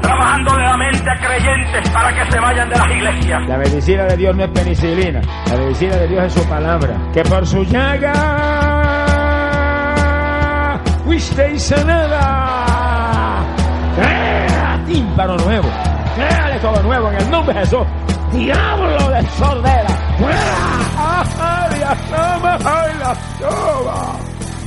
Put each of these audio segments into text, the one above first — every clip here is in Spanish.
trabajándole la mente a creyentes para que se vayan de las iglesias. La medicina de Dios no es penicilina. La medicina de Dios es su palabra. Que por su llaga fuisteis sanada. Crea tímpano nuevo. Créale todo nuevo en el nombre de Jesús. Diablo de sordera. ¡Fuera! ¡Ay, la toma! ¡Ay, la toma!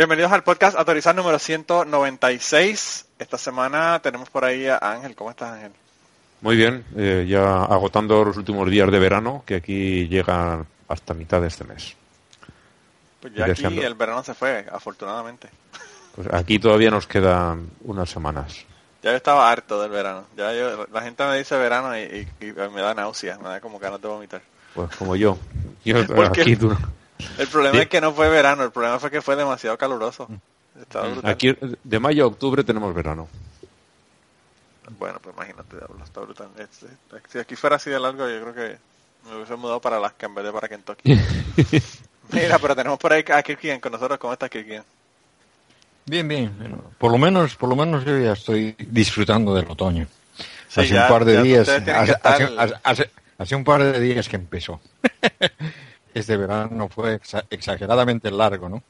Bienvenidos al podcast Autorizar número 196. Esta semana tenemos por ahí a Ángel. ¿Cómo estás, Ángel? Muy bien, eh, ya agotando los últimos días de verano, que aquí llegan hasta mitad de este mes. Pues ya aquí el verano se fue, afortunadamente. Pues aquí todavía nos quedan unas semanas. Ya yo estaba harto del verano. Ya la gente me dice verano y, me da náuseas, me da como ganas de vomitar. Pues como yo. yo aquí tú... El problema es que no fue verano, el problema fue que fue demasiado caluroso. Aquí de mayo a octubre tenemos verano. Bueno, pues imagínate, está brutal. Este, si aquí fuera así de largo, yo creo que me hubiese mudado para Alaska en vez de para Kentucky. Mira, pero tenemos por ahí a Kirkian con nosotros. ¿Cómo estás, Kirkian? Bien, bien. por lo menos, por lo menos yo ya estoy disfrutando del otoño. hace un par de días, hace, un par de días que empezó. este verano fue exageradamente largo, ¿no?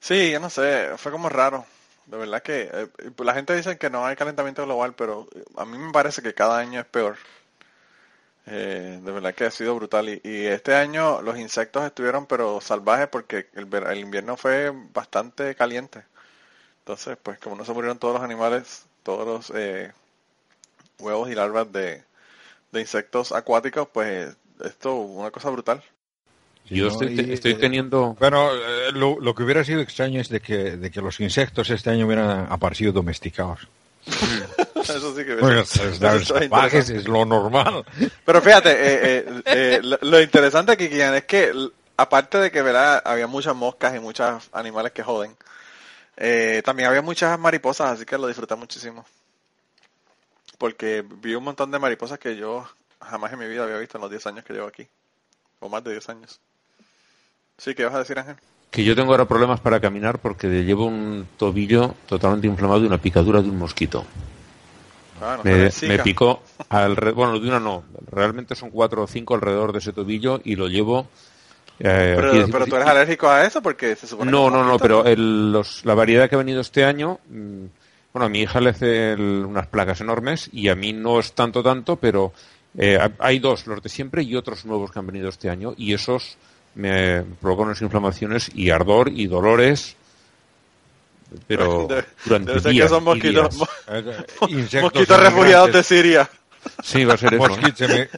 Sí, yo no sé, fue como raro. De verdad que eh, la gente dice que no hay calentamiento global, pero a mí me parece que cada año es peor. Eh, de verdad que ha sido brutal. Y, este año los insectos estuvieron pero salvajes porque el, el, invierno fue bastante caliente. Entonces, pues como no se murieron todos los animales, todos los eh, huevos y larvas de, de insectos acuáticos, pues esto una cosa brutal. Yo estoy, teniendo... Bueno, eh, lo, que hubiera sido extraño es de que, de que los insectos este año hubieran aparecido domesticados. Eso sí que pues, es, es lo normal. Pero fíjate, eh, eh, lo, interesante aquí, es que aparte de que ¿verdad? había muchas moscas y muchos animales que joden, también había muchas mariposas, así que lo disfruté muchísimo. Porque vi un montón de mariposas que yo jamás en mi vida había visto en los 10 años que llevo aquí. O más de 10 años. Sí, ¿qué vas a decir, Ángel? Que yo tengo ahora problemas para caminar porque llevo un tobillo totalmente inflamado y una picadura de un mosquito. Ah, me, picó, bueno, de una no, realmente son cuatro o cinco alrededor de ese tobillo y lo llevo... Eh, pero, tú eres alérgico a eso porque se supone No, no, no, pero la variedad que ha venido este año, mm, bueno, a mi hija le hace unas placas enormes y a mí no es tanto, tanto, pero eh, hay dos, los de siempre y otros nuevos que han venido este año y esos me provocan unas inflamaciones y ardor y dolores pero durante debe días, que son mosquitos, mosquitos refugiados de Siria. Sí, va a ser eso.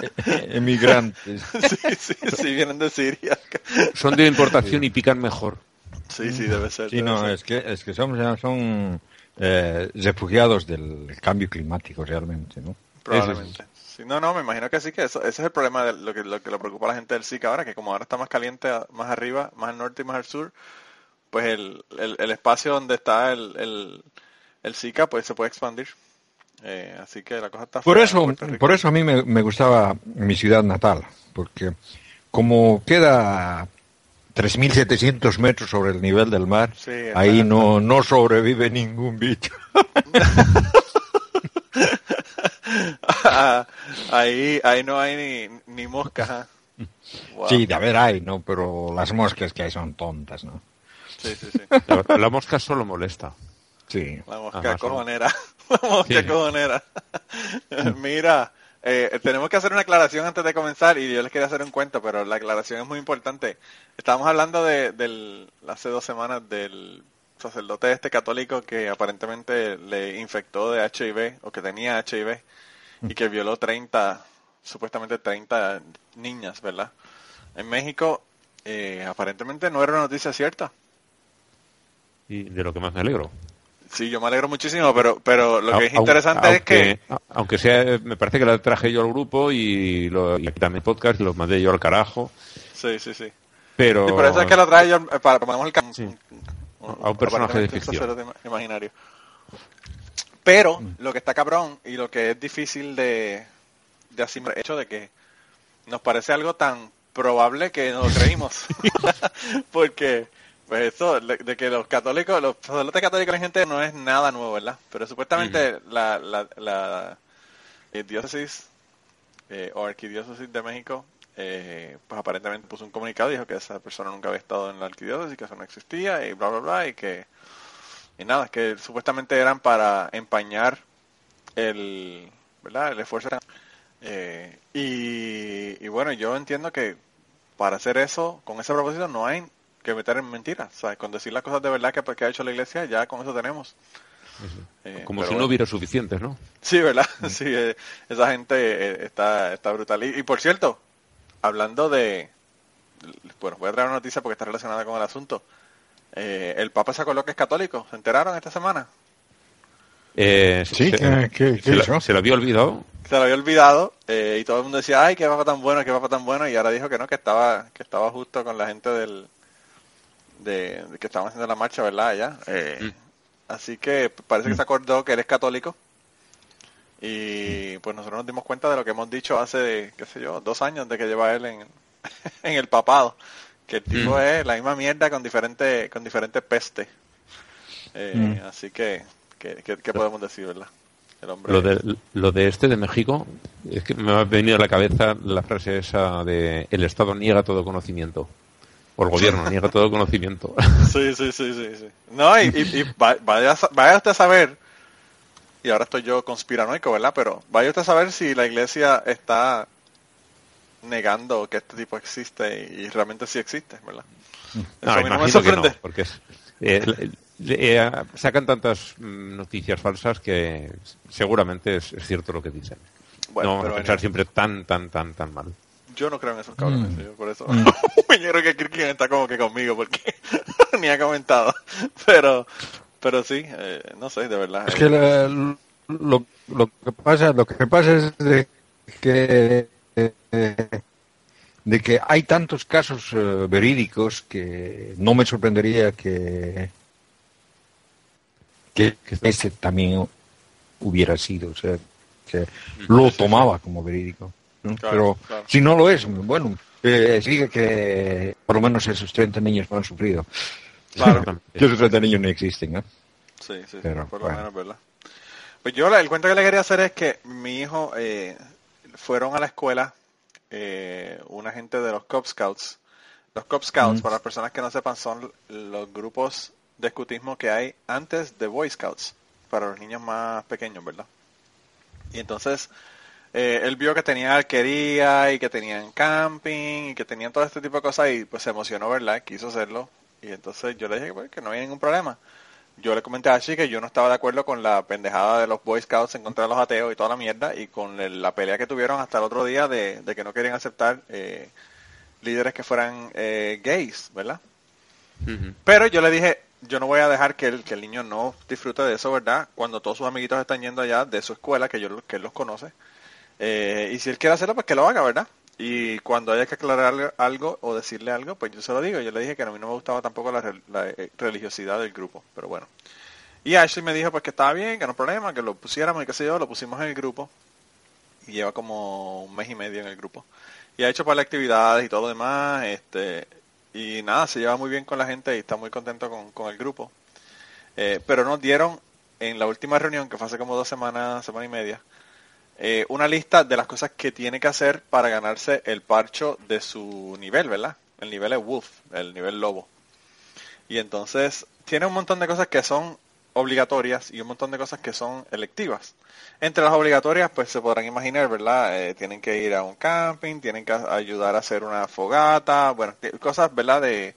emigrantes. Sí, sí, sí, vienen de Siria. Son de importación y pican mejor. Sí, sí, debe ser. Sí, no, es que es que son, son eh, refugiados del cambio climático realmente, ¿no? Probablemente no, no, me imagino que sí, que eso, ese es el problema de lo que, lo que le preocupa a la gente del SICA ahora, que como ahora está más caliente más arriba, más al norte y más al sur, pues el, el, espacio donde está el, el, el Zika pues se puede expandir. Eh, así que la cosa está por eso por eso a mí me, me, gustaba mi ciudad natal porque como queda 3.700 metros sobre el nivel del mar ahí no no sobrevive ningún bicho ahí, ahí no hay ni, ni moscas. ¿ah? Sí, de haber hay, ¿no? Pero las moscas que hay son tontas, ¿no? Sí, sí, sí. La, mosca solo molesta. Sí. La mosca cojonera. La mosca cojonera. Mira, Eh, tenemos que hacer una aclaración antes de comenzar y yo les quería hacer un cuento, pero la aclaración es muy importante. Estábamos hablando de, del, hace dos semanas del sacerdote este católico que aparentemente le infectó de HIV o que tenía HIV y que violó 30, supuestamente 30 niñas, ¿verdad? En México eh, aparentemente no era una noticia cierta. Y de lo que más me alegro. Sí, yo me alegro muchísimo, pero pero lo que es interesante es que... Aunque sea, me parece que la traje yo al grupo y, lo, y también podcast y los mandé yo al carajo. Sí, sí, sí. Pero... Y por eso es que lo traje yo eh, para ponemos el sí. a un personaje de ficción. imaginario. Pero mm. lo que está cabrón y lo que es difícil de, de asimilar el hecho de que nos parece algo tan probable que no lo creímos. Porque pues eso, de que los católicos, los sacerdotes católicos la gente no es nada nuevo, ¿verdad? Pero supuestamente la, la, la eh, diócesis eh, o arquidiócesis de México, eh, pues aparentemente puso un comunicado y dijo que esa persona nunca había estado en la arquidiócesis, que eso no existía y bla, bla, bla, y que, y nada, que supuestamente eran para empañar el, ¿verdad? El esfuerzo. Eh, y, y bueno, yo entiendo que para hacer eso, con ese propósito, no hay que meter en mentiras. ¿sabes? Con decir las cosas de verdad que, que ha hecho la iglesia, ya con eso tenemos. Eh, Como si no hubiera suficientes, ¿no? Sí, ¿verdad? Sí, eh, esa gente eh, está, está brutal. Y, por cierto, hablando de... Bueno, voy a traer una noticia porque está relacionada con el asunto. El Papa se acordó que es católico. ¿Se enteraron esta semana? sí, se, se, lo, había olvidado. Se lo había olvidado y todo el mundo decía, ay, qué papa tan bueno, qué papa tan bueno. Y ahora dijo que no, que estaba, que estaba justo con la gente del, de, que estaban haciendo la marcha, ¿verdad? ya eh, mm. Así que parece que se acordó que él es católico. Y pues nosotros nos dimos cuenta de lo que hemos dicho hace, qué sé yo, dos años de que lleva él en, en el papado. Que el tipo mm. es la misma mierda con diferente, con diferentes peste. Eh, mm. Así que, ¿qué, podemos decir, verdad? El hombre lo, de, lo de este de México, es que me ha venido a la cabeza la frase esa de el Estado niega todo conocimiento o el gobierno niega todo conocimiento. Sí, sí, sí, sí. sí. No, y, y, vaya, vaya, usted a saber, y ahora estoy yo conspiranoico, ¿verdad? Pero vaya usted a saber si la iglesia está negando que este tipo existe y, realmente sí existe, ¿verdad? No, a mí no me sorprende. porque eh, eh, sacan tantas mm, noticias falsas que seguramente es, cierto lo que dicen. Bueno, no vamos a pensar siempre tan, tan, tan, tan mal. Yo no creo en esos cabrones, mm. por eso. Mm. yo creo que Kirkin está como que conmigo porque ni ha comentado. Pero, pero sí, eh, no sé, de verdad. Es que lo, lo, que pasa, lo que pasa es de que de que hay tantos casos eh, verídicos que no me sorprendería que que ese también hubiera sido, o sea, que lo tomaba como verídico. Pero si no lo es, bueno, eh, sigue que por lo menos esos 30 niños no han sufrido. Claro. esos 30 niños no existen, ¿no? Sí, sí, Pero, por lo menos, ¿verdad? Pues yo el cuento que le quería hacer es que mi hijo eh, fueron a la escuela eh, una gente de los Cub Scouts. Los Cub Scouts, para las personas que no sepan, son los grupos de escutismo que hay antes de Boy Scouts, para los niños más pequeños, ¿verdad? Y entonces eh, él vio que tenían arquería y que tenían camping y que tenían todo este tipo de cosas y pues se emocionó, ¿verdad? Quiso hacerlo. Y entonces yo le dije pues, que no había ningún problema. Yo le comenté a Ashley que yo no estaba de acuerdo con la pendejada de los Boy Scouts en contra de los ateos y toda la mierda y con la pelea que tuvieron hasta el otro día de, que no querían aceptar eh, líderes que fueran eh, gays, ¿verdad? Pero yo le dije, yo no voy a dejar que el, que el niño no disfrute de eso, ¿verdad? Cuando todos sus amiguitos están yendo allá de su escuela, que, yo, que él los conoce eh, y si él quiere hacerlo, pues que lo haga, ¿verdad? Y cuando haya que aclarar algo o decirle algo, pues yo se lo digo. Yo le dije que a mí no me gustaba tampoco la, eh, religiosidad del grupo, pero bueno. Y Ashley me dijo pues que estaba bien, que no problema, que lo pusiéramos y qué sé yo, lo pusimos en el grupo. Y lleva como un mes y medio en el grupo. Y ha hecho para las actividades y todo demás, este, y nada, se lleva muy bien con la gente y está muy contento con, el grupo. Eh, pero nos dieron en la última reunión, que fue hace como dos semanas, semana y media, eh, una lista de las cosas que tiene que hacer para ganarse el parcho de su nivel, ¿verdad? El nivel es Wolf, el nivel lobo. Y entonces tiene un montón de cosas que son obligatorias y un montón de cosas que son electivas. Entre las obligatorias, pues se podrán imaginar, ¿verdad? Eh, tienen que ir a un camping, tienen que ayudar a hacer una fogata, bueno, cosas, ¿verdad? De,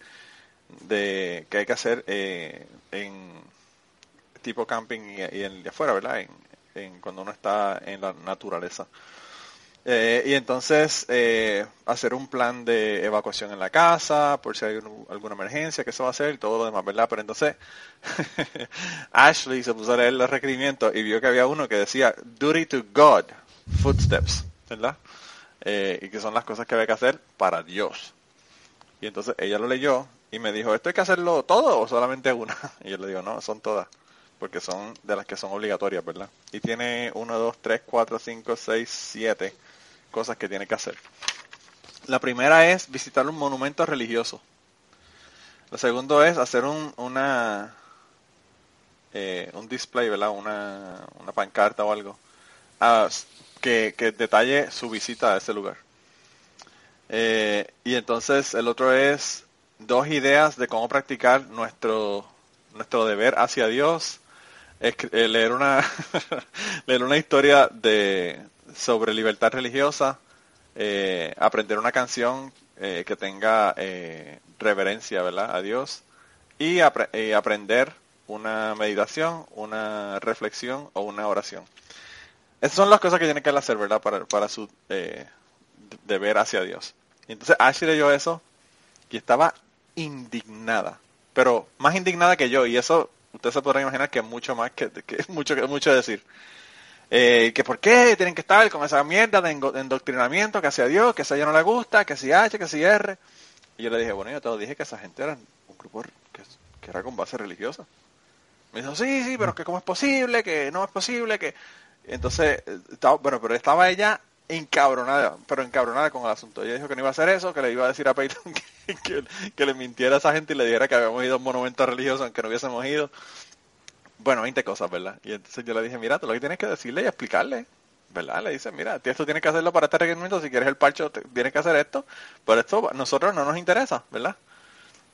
que hay que hacer eh, en tipo camping y, y en de afuera, ¿verdad? En, en, cuando uno está en la naturaleza. Eh, y entonces eh, hacer un plan de evacuación en la casa, por si hay alguna emergencia, que se va a hacer y todo lo demás, ¿verdad? Pero entonces Ashley se puso a leer los requerimientos y vio que había uno que decía Duty to God, Footsteps, ¿verdad? Eh, y que son las cosas que había que hacer para Dios. Y entonces ella lo leyó y me dijo, ¿esto hay que hacerlo todo o solamente una? Y yo le digo, no, son todas porque son de las que son obligatorias, ¿verdad? Y tiene 1, 2, 3, 4, 5, 6, 7 cosas que tiene que hacer. La primera es visitar un monumento religioso. Lo segundo es hacer un, una, eh, un display, ¿verdad? Una, una pancarta o algo que, que, detalle su visita a ese lugar. Eh, y entonces el otro es dos ideas de cómo practicar nuestro, nuestro deber hacia Dios. Eh, leer una leer una historia de, sobre libertad religiosa, eh, aprender una canción eh, que tenga eh, reverencia ¿verdad? a Dios y aprender una meditación, una reflexión o una oración. Esas son las cosas que tiene que hacer ¿verdad? para, para su deber hacia Dios. Entonces Ashley leyó eso y estaba indignada, pero más indignada que yo y eso usted se podrá imaginar que es mucho más que, que mucho mucho decir eh, que por qué tienen que estar con esa mierda de endoctrinamiento, que hacia Dios, que a ella no le gusta, que si H, que si R. Y yo le dije, bueno, yo te dije que esa gente era un grupo que, era con base religiosa. Me dijo, sí, sí, pero que cómo es posible, que no es posible, que... Entonces, estaba, bueno, pero estaba ella encabronada, pero encabronada con el asunto. Ella dijo que no iba a hacer eso, que le iba a decir a Peyton que, que, le mintiera a esa gente y le dijera que habíamos ido a un monumento religioso aunque no hubiésemos ido bueno, 20 cosas, ¿verdad? Y entonces yo le dije, mira, tú lo que tienes que decirle y explicarle, ¿verdad? Le dice, mira, esto tienes que hacerlo para este requerimiento, si quieres el parcho tienes que hacer esto, pero esto a nosotros no nos interesa, ¿verdad?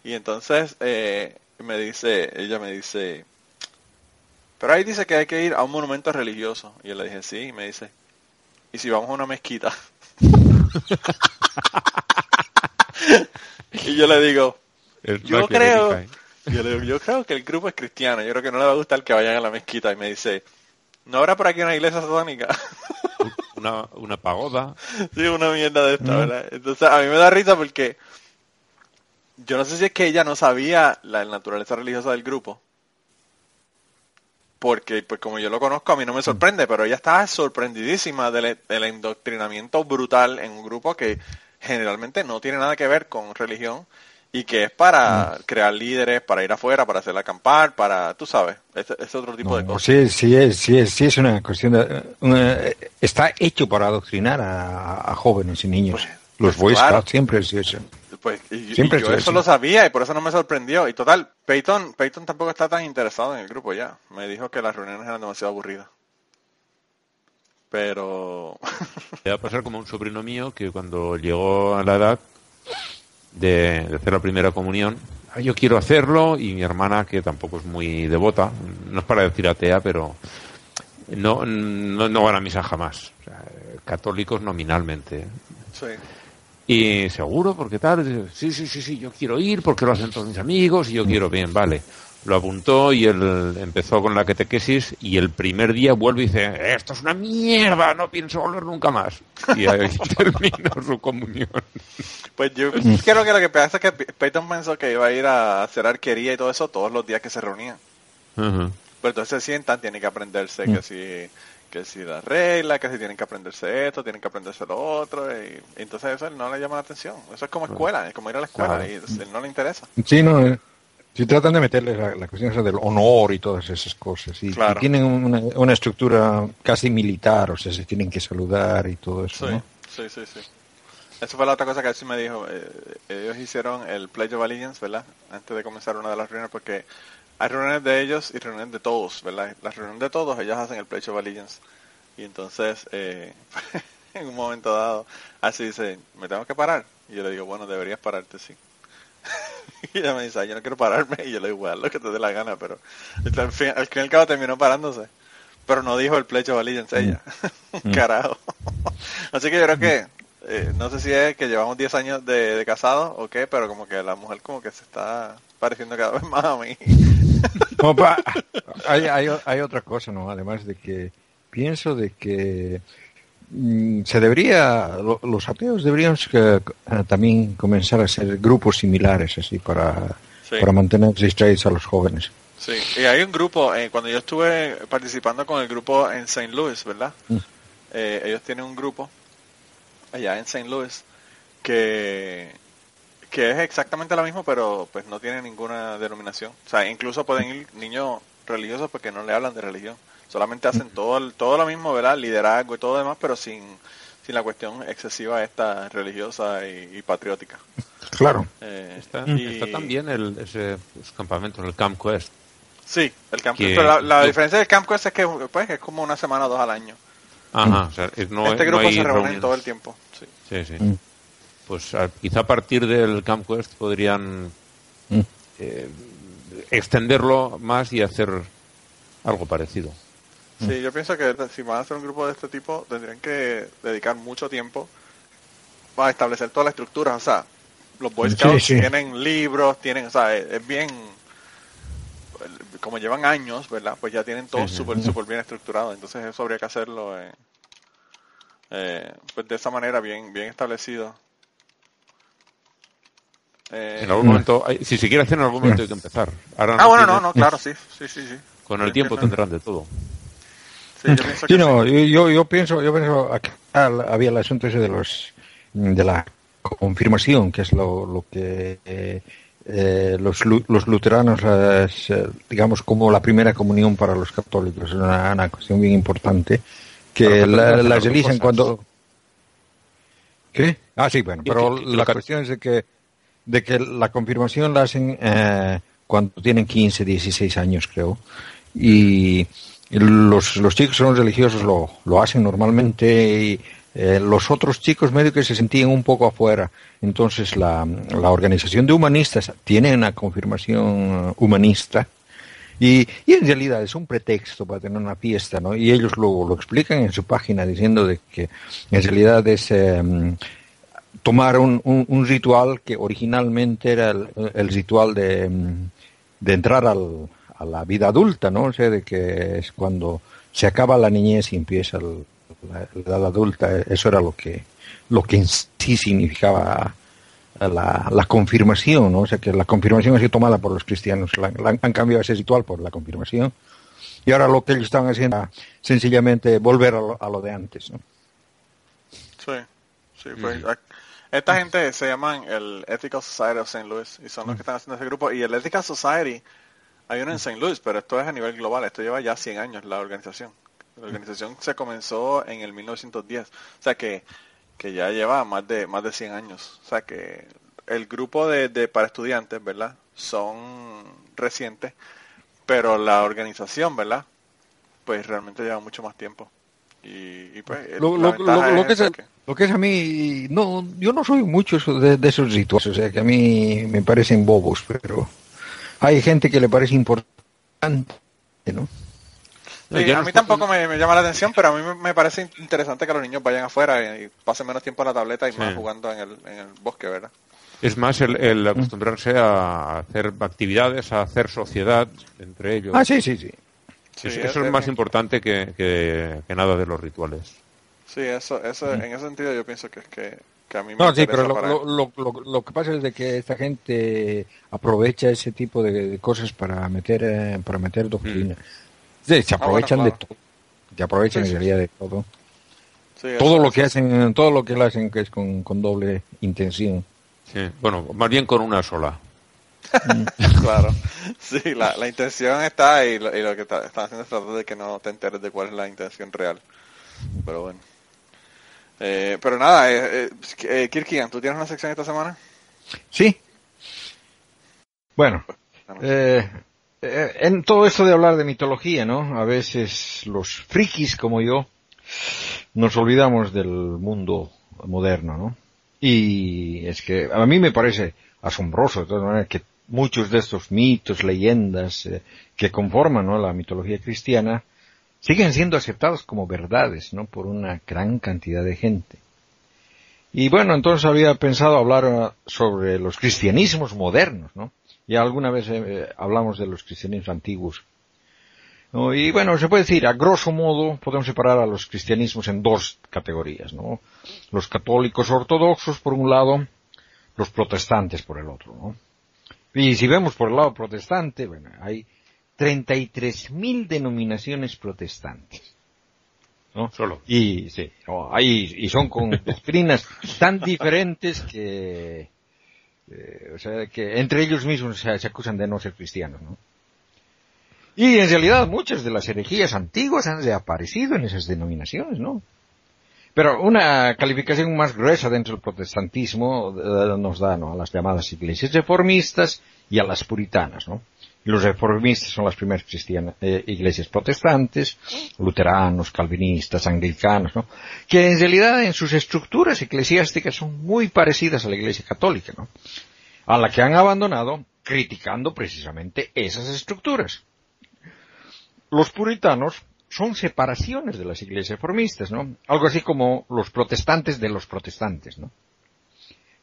Y entonces eh, me dice, ella me dice, pero ahí dice que hay que ir a un monumento religioso. Y yo le dije, sí, y me dice, ¿y si vamos a una mezquita? y yo le digo, yo creo, yo, creo que el grupo es cristiano, yo creo que no le va a gustar que vayan a la mezquita. Y me dice, ¿no habrá por aquí una iglesia satánica? Una, una pagoda. Sí, una mierda de esta, ¿verdad? Entonces a mí me da risa porque yo no sé si es que ella no sabía la naturaleza religiosa del grupo. Porque, pues como yo lo conozco, a mí no me sorprende, pero ella estaba sorprendidísima del, del endoctrinamiento brutal en un grupo que generalmente no tiene nada que ver con religión y que es para crear líderes, para ir afuera, para hacer acampar, para, tú sabes, es, otro tipo de cosas. Sí, sí es, sí es, sí es una cuestión de, está hecho para adoctrinar a, jóvenes y niños. Pues, Los Boy siempre es eso. Pues, y, siempre yo eso lo sabía y por eso no me sorprendió. Y total, Peyton, Peyton tampoco está tan interesado en el grupo ya. Me dijo que las reuniones eran demasiado aburridas. Pero... Le va a pasar como un sobrino mío que cuando llegó a la edad de, hacer la primera comunión. Ah, yo quiero hacerlo y mi hermana, que tampoco es muy devota, no es para decir atea, pero no, no, no van a misa jamás. católicos nominalmente. Y seguro, porque tal, sí, sí, sí, sí, yo quiero ir porque lo hacen todos mis amigos y yo quiero bien, vale lo apuntó y él empezó con la catequesis y el primer día vuelve y dice, esto es una mierda, no pienso volver nunca más. Y ahí terminó su comunión. Pues yo creo que lo que pasa es que Peyton pensó que iba a ir a hacer arquería y todo eso todos los días que se reunían. Pero entonces se sientan, tienen que aprenderse que si que si la regla, que si tienen que aprenderse esto, tienen que aprenderse lo otro, y, entonces eso no le llama la atención. Eso es como escuela, es como ir a la escuela, y él no le interesa. Sí, no, eh, si tratan de meterle la, cuestión del honor y todas esas cosas. Y, tienen una, estructura casi militar, o sea, se tienen que saludar y todo eso. Sí, sí, sí, sí. Eso fue la otra cosa que él sí me dijo. Eh, ellos hicieron el Pledge of Allegiance, ¿verdad? Antes de comenzar una de las reuniones, porque hay reuniones de ellos y reuniones de todos, ¿verdad? Las reuniones de todos, ellos hacen el Pledge of Allegiance. Y entonces, eh, en un momento dado, así dice, ¿me tengo que parar? Y yo le digo, bueno, deberías pararte, sí. y ella me dice, yo no quiero pararme. Y yo le digo, igual, lo que te dé la gana, pero al fin, al fin y al cabo terminó parándose. Pero no dijo el plecho of ella. Mm. Carajo. Así que yo creo que, eh, no sé si es que llevamos 10 años de, de casado o qué, pero como que la mujer como que se está pareciendo cada vez más a mí. Hay, hay, hay otra cosa, ¿no? Además de que pienso de que Mm, se debería, los ateos deberían eh, también comenzar a ser grupos similares, así, para, para mantener distraídos a los jóvenes. Sí, y hay un grupo, eh, cuando yo estuve participando con el grupo en St. Louis, ¿verdad? Mm. Eh, ellos tienen un grupo allá en St. Louis que, que es exactamente lo mismo, pero pues no tiene ninguna denominación. O sea, incluso pueden ir niños religiosos porque no le hablan de religión. Solamente hacen todo, todo lo mismo, ¿verdad? Liderazgo y todo lo demás, pero sin, sin la cuestión excesiva esta religiosa y, patriótica. Claro. Eh, está, está, también el, ese pues, campamento, el Camp Quest. Sí, el Camp Quest. Pero la, diferencia del Camp Quest es que pues, es como una semana o dos al año. Ajá, o sea, no, este grupo se reúne todo el tiempo. Sí, sí. sí. Mm. Pues quizá a partir del Camp Quest podrían mm. eh, extenderlo más y hacer algo parecido. Sí, yo pienso que si van a hacer un grupo de este tipo, tendrían que dedicar mucho tiempo a establecer toda la estructura. O sea, los Boy Scouts tienen libros, tienen, o sea, es, bien, como llevan años, ¿verdad? Pues ya tienen todo súper, súper bien estructurado. Entonces eso habría que hacerlo eh, eh, pues de esa manera, bien, bien establecido. Eh, en algún momento, si se quiere hacer en algún momento hay que empezar. ah, bueno, no, no, claro, sí, sí, sí, sí. Con el tiempo tendrán de todo. Sí, yo, yo, yo, pienso, yo pienso, había el asunto ese de los de la confirmación, que es lo, lo que eh, los, los luteranos, digamos, como la primera comunión para los católicos, es una, cuestión bien importante, que la, las eligen cuando... ¿Qué? Ah, sí, bueno, pero la cuestión es de que, de que la confirmación la hacen eh, cuando tienen 15, 16 años, creo, y los, los chicos son religiosos lo, lo hacen normalmente y eh, los otros chicos medio que se sentían un poco afuera. Entonces la, la organización de humanistas tiene una confirmación humanista y, y, en realidad es un pretexto para tener una fiesta, ¿no? Y ellos lo, lo explican en su página diciendo de que en realidad es em, tomar un, un, ritual que originalmente era el, el ritual de, de entrar al, a la vida adulta, ¿no? O sea, de que es cuando se acaba la niñez y empieza la, edad adulta, eso era lo que, lo que en sí significaba la, la, confirmación, ¿no? O sea, que la confirmación ha sido tomada por los cristianos, han cambiado ese ritual por la confirmación. Y ahora lo que ellos estaban haciendo es sencillamente volver a lo, de antes, ¿no? Sí, sí, pues, esta gente se llaman el Ethical Society of St. Louis y son los que están haciendo ese grupo. Y el Ethical Society hay uno en St. Louis, pero esto es a nivel global. Esto lleva ya 100 años la organización. La organización se comenzó en el 1910. O sea que, que ya lleva más de, más de 100 años. O sea que el grupo de, de para estudiantes, ¿verdad? Son recientes, pero la organización, ¿verdad? Pues realmente lleva mucho más tiempo. Y, pues, lo, lo, que es, lo que es a mí, no, yo no soy mucho de, de esos rituales, o sea que a mí me parecen bobos, pero hay gente que le parece importante, ¿no? a mí tampoco me, llama la atención, pero a mí me parece interesante que los niños vayan afuera y, pasen menos tiempo en la tableta y más jugando en el, en el bosque, ¿verdad? Es más el, acostumbrarse a hacer actividades, a hacer sociedad entre ellos. Ah, sí, sí, sí. Eso es, más importante que, que, nada de los rituales. Sí, eso, eso en ese sentido yo pienso que es que no, sí, pero lo, lo, lo, que pasa es de que esta gente aprovecha ese tipo de, cosas para meter eh, para meter doctrina. Mm. se ah, aprovechan de todo. Se aprovechan en realidad de todo. todo lo que hacen, todo lo que lo hacen que es con, con doble intención. Sí, bueno, más bien con una sola. claro, sí, la, la intención está y lo, y lo que están haciendo es tratar de que no te enteres de cuál es la intención real. Pero bueno. Eh, pero nada, eh, eh, Kirkian, ¿tú tienes una sección esta semana? Sí. Bueno, eh, eh, en todo esto de hablar de mitología, ¿no? A veces los frikis como yo nos olvidamos del mundo moderno, ¿no? Y es que a mí me parece asombroso de todas maneras que muchos de estos mitos, leyendas eh, que conforman la mitología cristiana siguen siendo aceptados como verdades ¿no? por una gran cantidad de gente. Y bueno, entonces había pensado hablar eh, sobre los cristianismos modernos, ¿no? Ya alguna vez eh, hablamos de los cristianismos antiguos. Y bueno, se puede decir, a grosso modo, podemos separar a los cristianismos en dos categorías, ¿no? Los católicos ortodoxos por un lado, los protestantes por el otro, ¿no? Y si vemos por el lado protestante, bueno, hay 33.000 denominaciones protestantes. ¿no? Solo. Y, sí, y son con doctrinas tan diferentes que, eh, o sea, que entre ellos mismos se, acusan de no ser cristianos, ¿no? Y en realidad muchas de las herejías antiguas han desaparecido en esas denominaciones, ¿no? Pero una calificación más gruesa dentro del protestantismo eh, nos da ¿no? a las llamadas iglesias reformistas y a las puritanas, ¿no? Los reformistas son las primeras cristianas, eh, iglesias protestantes, luteranos, calvinistas, anglicanos, ¿no? Que en realidad en sus estructuras eclesiásticas son muy parecidas a la iglesia católica, ¿no? A la que han abandonado criticando precisamente esas estructuras. Los puritanos son separaciones de las iglesias reformistas, ¿no? Algo así como los protestantes de los protestantes, ¿no?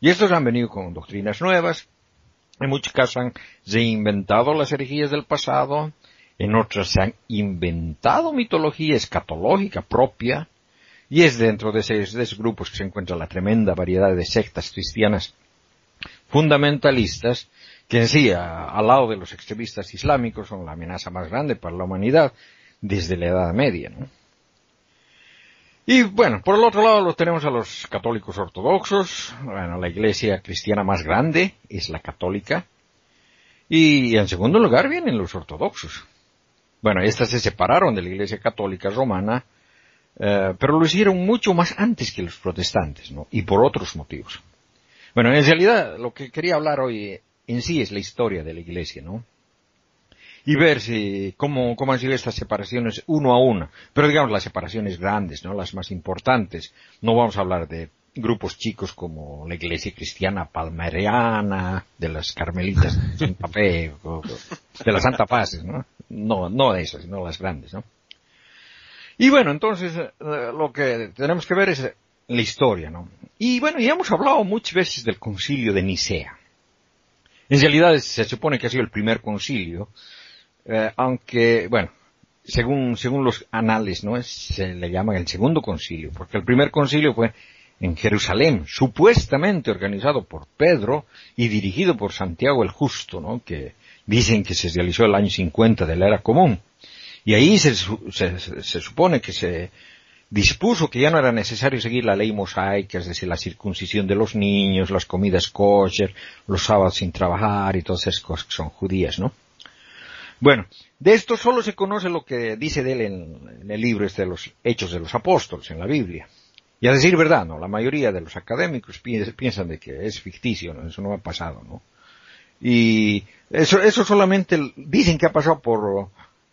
Y estos han venido con doctrinas nuevas, en muchos casos han reinventado las herejías del pasado, en otras se han inventado mitología escatológica propia, y es dentro de esos, grupos que se encuentra la tremenda variedad de sectas cristianas fundamentalistas, que en sí, al lado de los extremistas islámicos, son la amenaza más grande para la humanidad desde la Edad Media. ¿no? Y bueno, por el otro lado los tenemos a los católicos ortodoxos. Bueno, la iglesia cristiana más grande es la católica. Y en segundo lugar vienen los ortodoxos. Bueno, estas se separaron de la iglesia católica romana, eh, pero lo hicieron mucho más antes que los protestantes, ¿no? Y por otros motivos. Bueno, en realidad lo que quería hablar hoy en sí es la historia de la iglesia, ¿no? Y ver si, cómo, cómo han sido estas separaciones uno a uno. Pero digamos las separaciones grandes, ¿no? Las más importantes. No vamos a hablar de grupos chicos como la iglesia cristiana palmariana, de las carmelitas de Santa Fe, de las Santa Paz, ¿no? No, no de esas, sino las grandes, ¿no? Y bueno, entonces, eh, lo que tenemos que ver es la historia, ¿no? Y bueno, ya hemos hablado muchas veces del concilio de Nicea. En realidad se supone que ha sido el primer concilio eh, aunque, bueno, según, según los anales, ¿no? Se le llama el segundo concilio, porque el primer concilio fue en Jerusalén, supuestamente organizado por Pedro y dirigido por Santiago el Justo, ¿no? Que dicen que se realizó el año 50 de la era común. Y ahí se, se, supone que se dispuso que ya no era necesario seguir la ley mosaica, es decir, la circuncisión de los niños, las comidas kosher, los sábados sin trabajar y todas esas cosas que son judías, ¿no? Bueno, de esto solo se conoce lo que dice de él en, el libro este de los Hechos de los Apóstoles, en la Biblia. Y a decir verdad, ¿no? La mayoría de los académicos piensan de que es ficticio, ¿no? Eso no ha pasado, ¿no? Y eso, eso solamente dicen que ha pasado por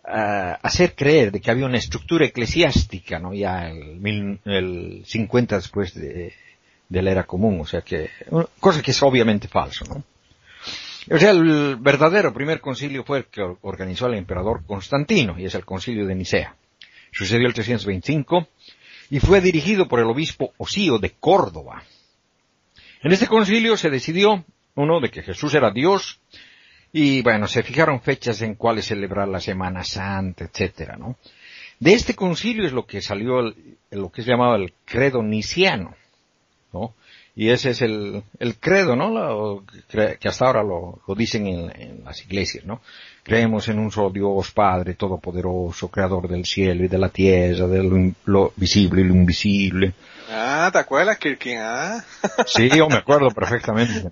eh, hacer creer de que había una estructura eclesiástica, ¿no? Ya el, el 50 después de, de la era común, o sea que, cosa que es obviamente falso, ¿no? O sea, el verdadero primer concilio fue el que organizó el emperador Constantino, y es el concilio de Nicea. Sucedió el 325 y fue dirigido por el obispo Osío de Córdoba. En este concilio se decidió, uno, de que Jesús era Dios, y bueno, se fijaron fechas en cuáles celebrar la Semana Santa, etcétera, ¿no? De este concilio es lo que salió lo que es llamado el credo niciano, ¿no? Y ese es el, el credo, ¿no? que hasta ahora lo, lo dicen en, las iglesias, ¿no? Creemos en un solo Dios Padre Todopoderoso, Creador del cielo y de la tierra, de lo, visible y lo invisible. Ah, ¿te acuerdas, Kirkin? Ah. Sí, yo me acuerdo perfectamente.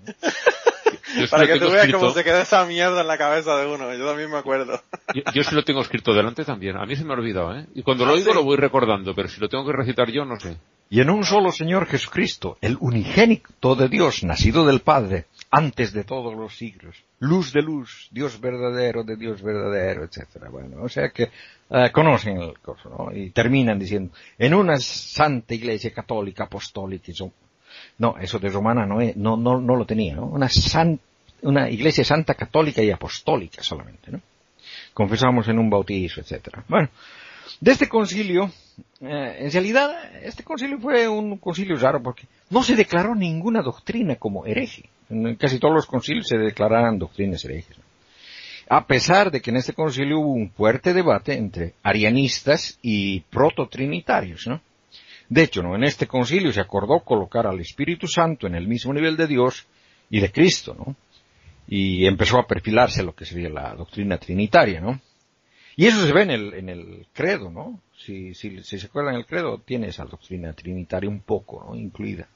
Para que tú veas cómo se queda esa mierda en la cabeza de uno. Yo también me acuerdo. Yo, sí lo tengo escrito delante también. A mí se me ha olvidado, ¿eh? Y cuando lo ah, oigo lo voy recordando, pero si lo tengo que recitar yo, no sé y en un solo Señor Jesucristo, el unigénito de Dios, nacido del Padre, antes de todos los siglos, luz de luz, Dios verdadero de Dios verdadero, etcétera. Bueno, o sea que eh, conocen el curso, ¿no? Y terminan diciendo, en una santa iglesia católica, apostólica No, eso de romana no, no, no, no lo tenía, ¿no? Una, una iglesia santa católica y apostólica solamente, ¿no? Confesamos en un bautizo, etcétera. Bueno, de este concilio, eh, en realidad, este concilio fue un concilio raro porque no se declaró ninguna doctrina como hereje. En casi todos los concilios se declaraban doctrinas herejes. A pesar de que en este concilio hubo un fuerte debate entre arianistas y prototrinitarios, ¿no? De hecho, ¿no? en este concilio se acordó colocar al Espíritu Santo en el mismo nivel de Dios y de Cristo, ¿no? Y empezó a perfilarse lo que sería la doctrina trinitaria, ¿no? Y eso se ve en el, en el credo, ¿no? Si, si, si se acuerdan el credo, tiene esa doctrina trinitaria un poco, ¿no? Incluida.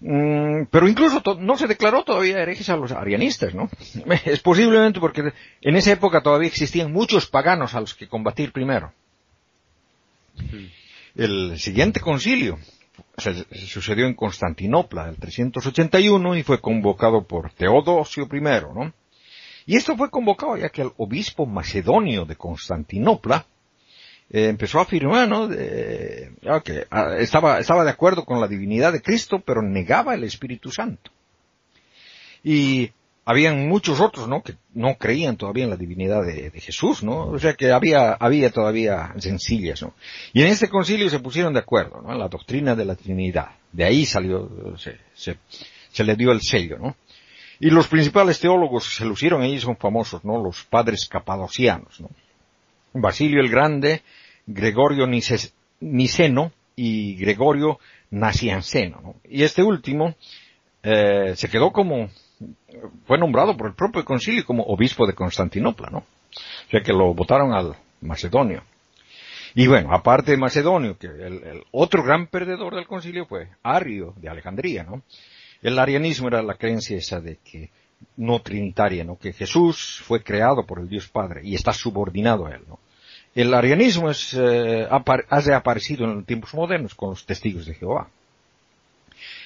Mm, pero incluso no se declaró todavía herejes a los arianistas, ¿no? Es posiblemente porque en esa época todavía existían muchos paganos a los que combatir primero. El siguiente concilio se, sucedió en Constantinopla, el 381, y fue convocado por Teodosio I, ¿no? Y esto fue convocado ya que el obispo macedonio de Constantinopla eh, empezó a afirmar, ¿no? De, que ah, estaba, de acuerdo con la divinidad de Cristo, pero negaba el Espíritu Santo. Y habían muchos otros, ¿no? Que no creían todavía en la divinidad de, Jesús, ¿no? O sea que había, había todavía sencillas, ¿no? Y en este concilio se pusieron de acuerdo, ¿no? En la doctrina de la Trinidad. De ahí salió, se, se le dio el sello, ¿no? Y los principales teólogos que se lucieron ahí son famosos, ¿no? Los padres capadocianos, ¿no? Basilio el Grande, Gregorio Niceno y Gregorio Nacianceno. ¿no? Y este último eh, se quedó como, fue nombrado por el propio concilio como obispo de Constantinopla, ¿no? O sea que lo votaron al macedonio. Y bueno, aparte de Macedonio, que el, el, otro gran perdedor del concilio fue Ario de Alejandría, ¿no? El arianismo era la creencia esa de que no trinitaria, ¿no? Que Jesús fue creado por el Dios Padre y está subordinado a él, ¿no? El arianismo es, eh, ha reaparecido en los tiempos modernos con los testigos de Jehová.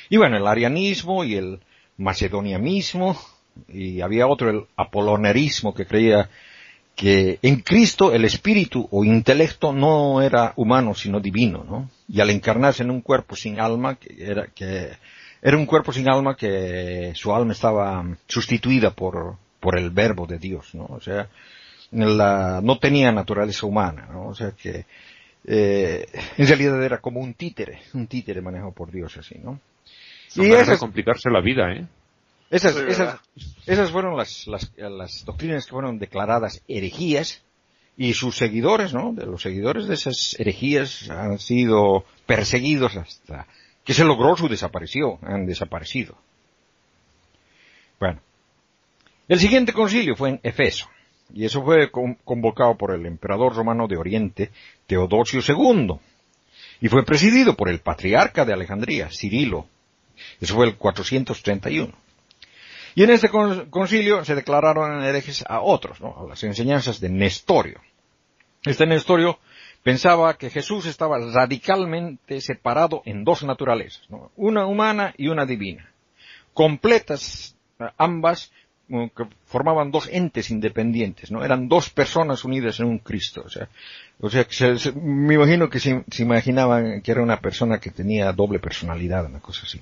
Y bueno, el arianismo y el macedonianismo, y había otro, el apolonerismo, que creía que en Cristo el espíritu o intelecto no era humano, sino divino, ¿no? Y al encarnarse en un cuerpo sin alma, que era, que era un cuerpo sin alma que su alma estaba sustituida por, por el verbo de Dios, ¿no? O sea, la, no tenía naturaleza humana, ¿no? O sea que, eh, en realidad era como un títere, un títere manejado por Dios así, ¿no? y esas, complicarse la vida, ¿eh? Esas, esas, esas fueron las, las, las doctrinas que fueron declaradas herejías y sus seguidores, ¿no? De los seguidores de esas herejías han sido perseguidos hasta que se logró su desaparición, han desaparecido. Bueno, el siguiente concilio fue en Efeso. Y eso fue convocado por el emperador romano de Oriente, Teodosio II. Y fue presidido por el patriarca de Alejandría, Cirilo. Eso fue el 431. Y en este concilio se declararon herejes a otros, ¿no? a las enseñanzas de Nestorio. Este Nestorio pensaba que Jesús estaba radicalmente separado en dos naturalezas, ¿no? una humana y una divina, completas ambas que formaban dos entes independientes, ¿no? Eran dos personas unidas en un Cristo, o sea, o sea, me imagino que se, imaginaban que era una persona que tenía doble personalidad, una cosa así.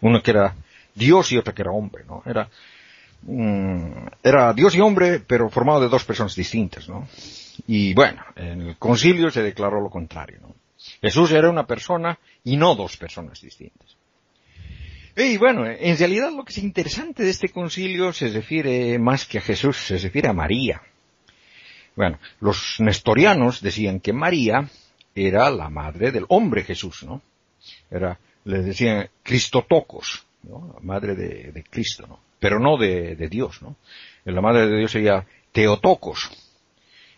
Uno que era Dios y otro que era hombre, ¿no? Era, mm, era Dios y hombre, pero formado de dos personas distintas, ¿no? Y bueno, en el concilio se declaró lo contrario, ¿no? Jesús era una persona y no dos personas distintas. Y bueno, en realidad lo que es interesante de este concilio se refiere más que a Jesús, se refiere a María. Bueno, los nestorianos decían que María era la madre del hombre Jesús, ¿no? Era, le decían Cristotocos, ¿no? La madre de, Cristo, ¿no? Pero no de, de, Dios, ¿no? La madre de Dios sería Teotocos,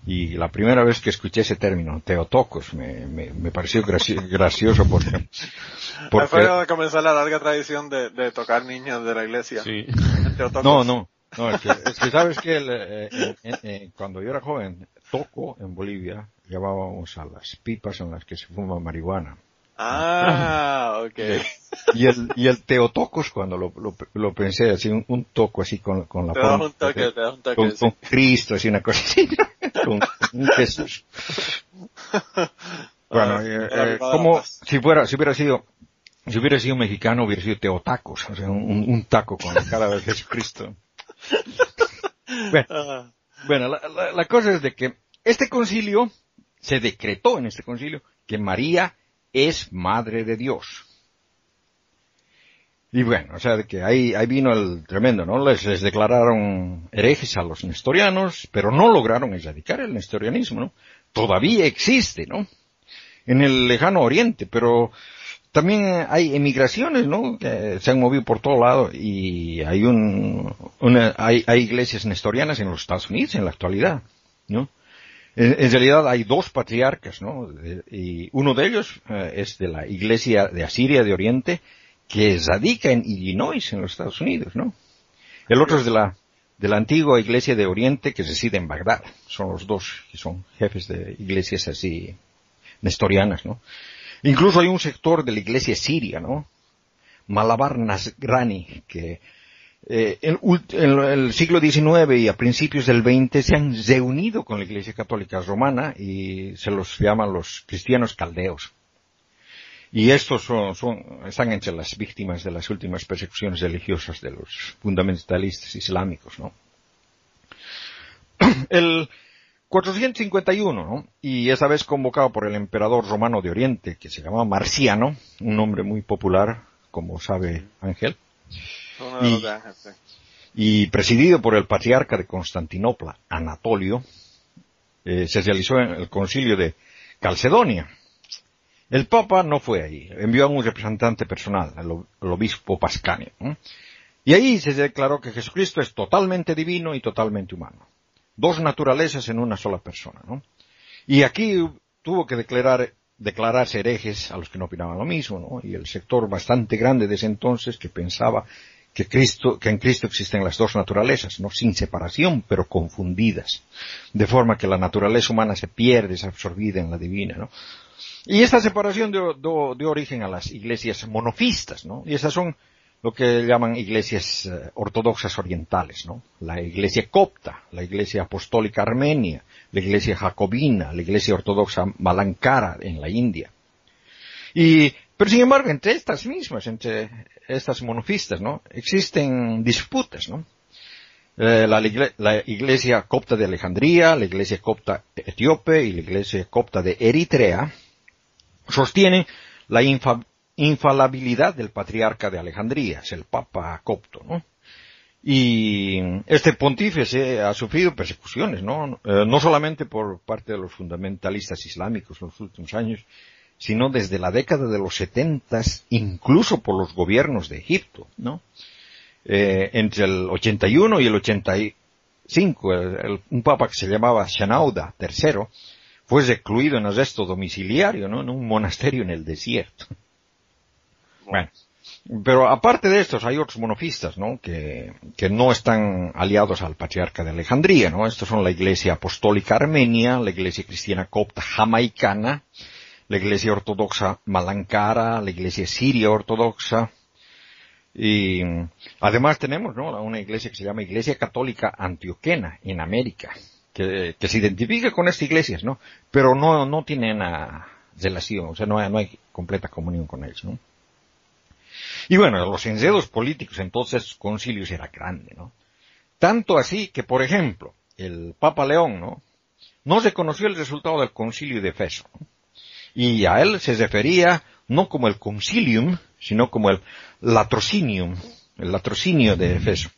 y la primera vez que escuché ese término, Teotocos, me, me, me pareció gracioso porque... porque... Comenzar la larga tradición de, de tocar niños de la iglesia. Sí. No, no, no, es que, es que sabes que eh, eh, cuando yo era joven, Toco en Bolivia, llevábamos a las pipas en las que se fuma marihuana. Ah, ok. Y el, y el Teotocos, cuando lo, lo, lo pensé, así, un, toco así con, con la te forma. Un toque, te un toque, con, con, Cristo, así una cosa así, con, Jesús. Bueno, ah, eh, eh, como si fuera, si hubiera sido si hubiera sido mexicano hubiera sido teotacos, o sea, un, taco con la cara de Jesucristo. bueno, la, cosa es de que este concilio, se decretó en este concilio que María es madre de Dios. Y bueno, o sea, de que ahí, ahí vino el tremendo, ¿no? Les, les declararon herejes a los nestorianos, pero no lograron erradicar el nestorianismo, ¿no? Todavía existe, ¿no? En el lejano oriente, pero también hay emigraciones, ¿no? Que se han movido por todo lado y hay un, hay, hay iglesias nestorianas en los Estados Unidos en la actualidad, ¿no? En, realidad hay dos patriarcas, ¿no? Y uno de ellos eh, es de la iglesia de Asiria de Oriente que radica en Illinois, en los Estados Unidos, ¿no? El otro es de la, de la antigua iglesia de Oriente que reside en Bagdad. Son los dos que son jefes de iglesias así nestorianas, ¿no? Incluso hay un sector de la iglesia siria, ¿no? Malabar Nasrani, que eh, en, el siglo XIX y a principios del XX se han reunido con la Iglesia Católica Romana y se los llaman los cristianos caldeos. Y estos son, son, están entre las víctimas de las últimas persecuciones religiosas de los fundamentalistas islámicos, ¿no? El, 451, ¿no? Y esa vez convocado por el emperador romano de Oriente, que se llamaba Marciano, un nombre muy popular, como sabe Ángel. Y, presidido por el patriarca de Constantinopla, Anatolio, eh, se realizó en el concilio de Calcedonia. El Papa no fue ahí, envió a un representante personal, el, obispo Pascanio. Y ahí se declaró que Jesucristo es totalmente divino y totalmente humano dos naturalezas en una sola persona, ¿no? Y aquí tuvo que declarar, declararse herejes a los que no opinaban lo mismo, ¿no? Y el sector bastante grande de ese entonces que pensaba que que en Cristo existen las dos naturalezas, ¿no? Sin separación, pero confundidas. De forma que la naturaleza humana se pierde, es absorbida en la divina, ¿no? Y esta separación dio, dio origen a las iglesias monofistas, ¿no? Y esas son lo que llaman iglesias eh, ortodoxas orientales, ¿no? La iglesia copta, la iglesia apostólica armenia, la iglesia jacobina, la iglesia ortodoxa malankara en la India. Y, pero sin embargo, entre estas mismas, entre estas monofistas, ¿no? Existen disputas, ¿no? Eh, la, la, iglesia copta de Alejandría, la iglesia copta etíope y la iglesia copta de Eritrea sostienen la infalibilidad del patriarca de Alejandría, es el Papa copto, ¿no? Y este pontífice ha sufrido persecuciones, ¿no? Eh, no solamente por parte de los fundamentalistas islámicos en los últimos años, sino desde la década de los setentas, incluso por los gobiernos de Egipto, ¿no? Eh, entre el 81 y el 85, un papa que se llamaba Shanauda III fue recluido en arresto domiciliario, ¿no? En un monasterio en el desierto. Bueno, pero aparte de estos hay otros monofistas, ¿no? Que, que no están aliados al patriarca de Alejandría, ¿no? Estos son la iglesia apostólica armenia, la iglesia cristiana copta jamaicana, la iglesia ortodoxa malankara, la iglesia siria ortodoxa, y además tenemos, ¿no? Una iglesia que se llama Iglesia Católica Antioquena en América, que, se identifica con estas iglesias, ¿no? Pero no, no tienen una relación, o sea, no hay, no hay completa comunión con ellos, ¿no? Y bueno, los enredos políticos entonces concilios era grande, ¿no? Tanto así que, por ejemplo, el Papa León, ¿no? No reconoció el resultado del concilio de Efeso. Y a él se refería no como el concilium, sino como el latrocinium, el latrocinio de Efeso.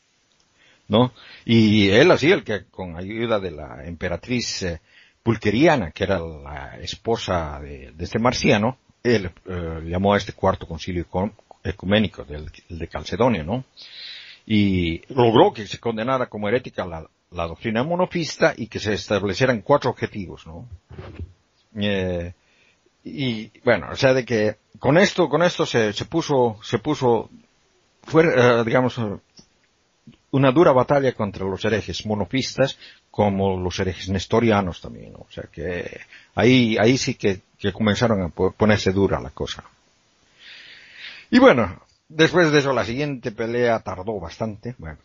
¿No? Y él así, el que con ayuda de la emperatriz eh, pulqueriana, que era la esposa de, este marciano, él eh, llamó a este cuarto concilio ecuménico del, de Calcedonia, ¿no? Y logró que se condenara como herética la, doctrina monofista y que se establecieran cuatro objetivos, ¿no? Eh, y bueno, o sea, de que con esto, con esto se, se puso, se puso, fue, digamos, una dura batalla contra los herejes monofistas como los herejes nestorianos también, ¿no? O sea que ahí, ahí sí que, que comenzaron a ponerse dura la cosa. Y bueno, después de eso la siguiente pelea tardó bastante. Bueno,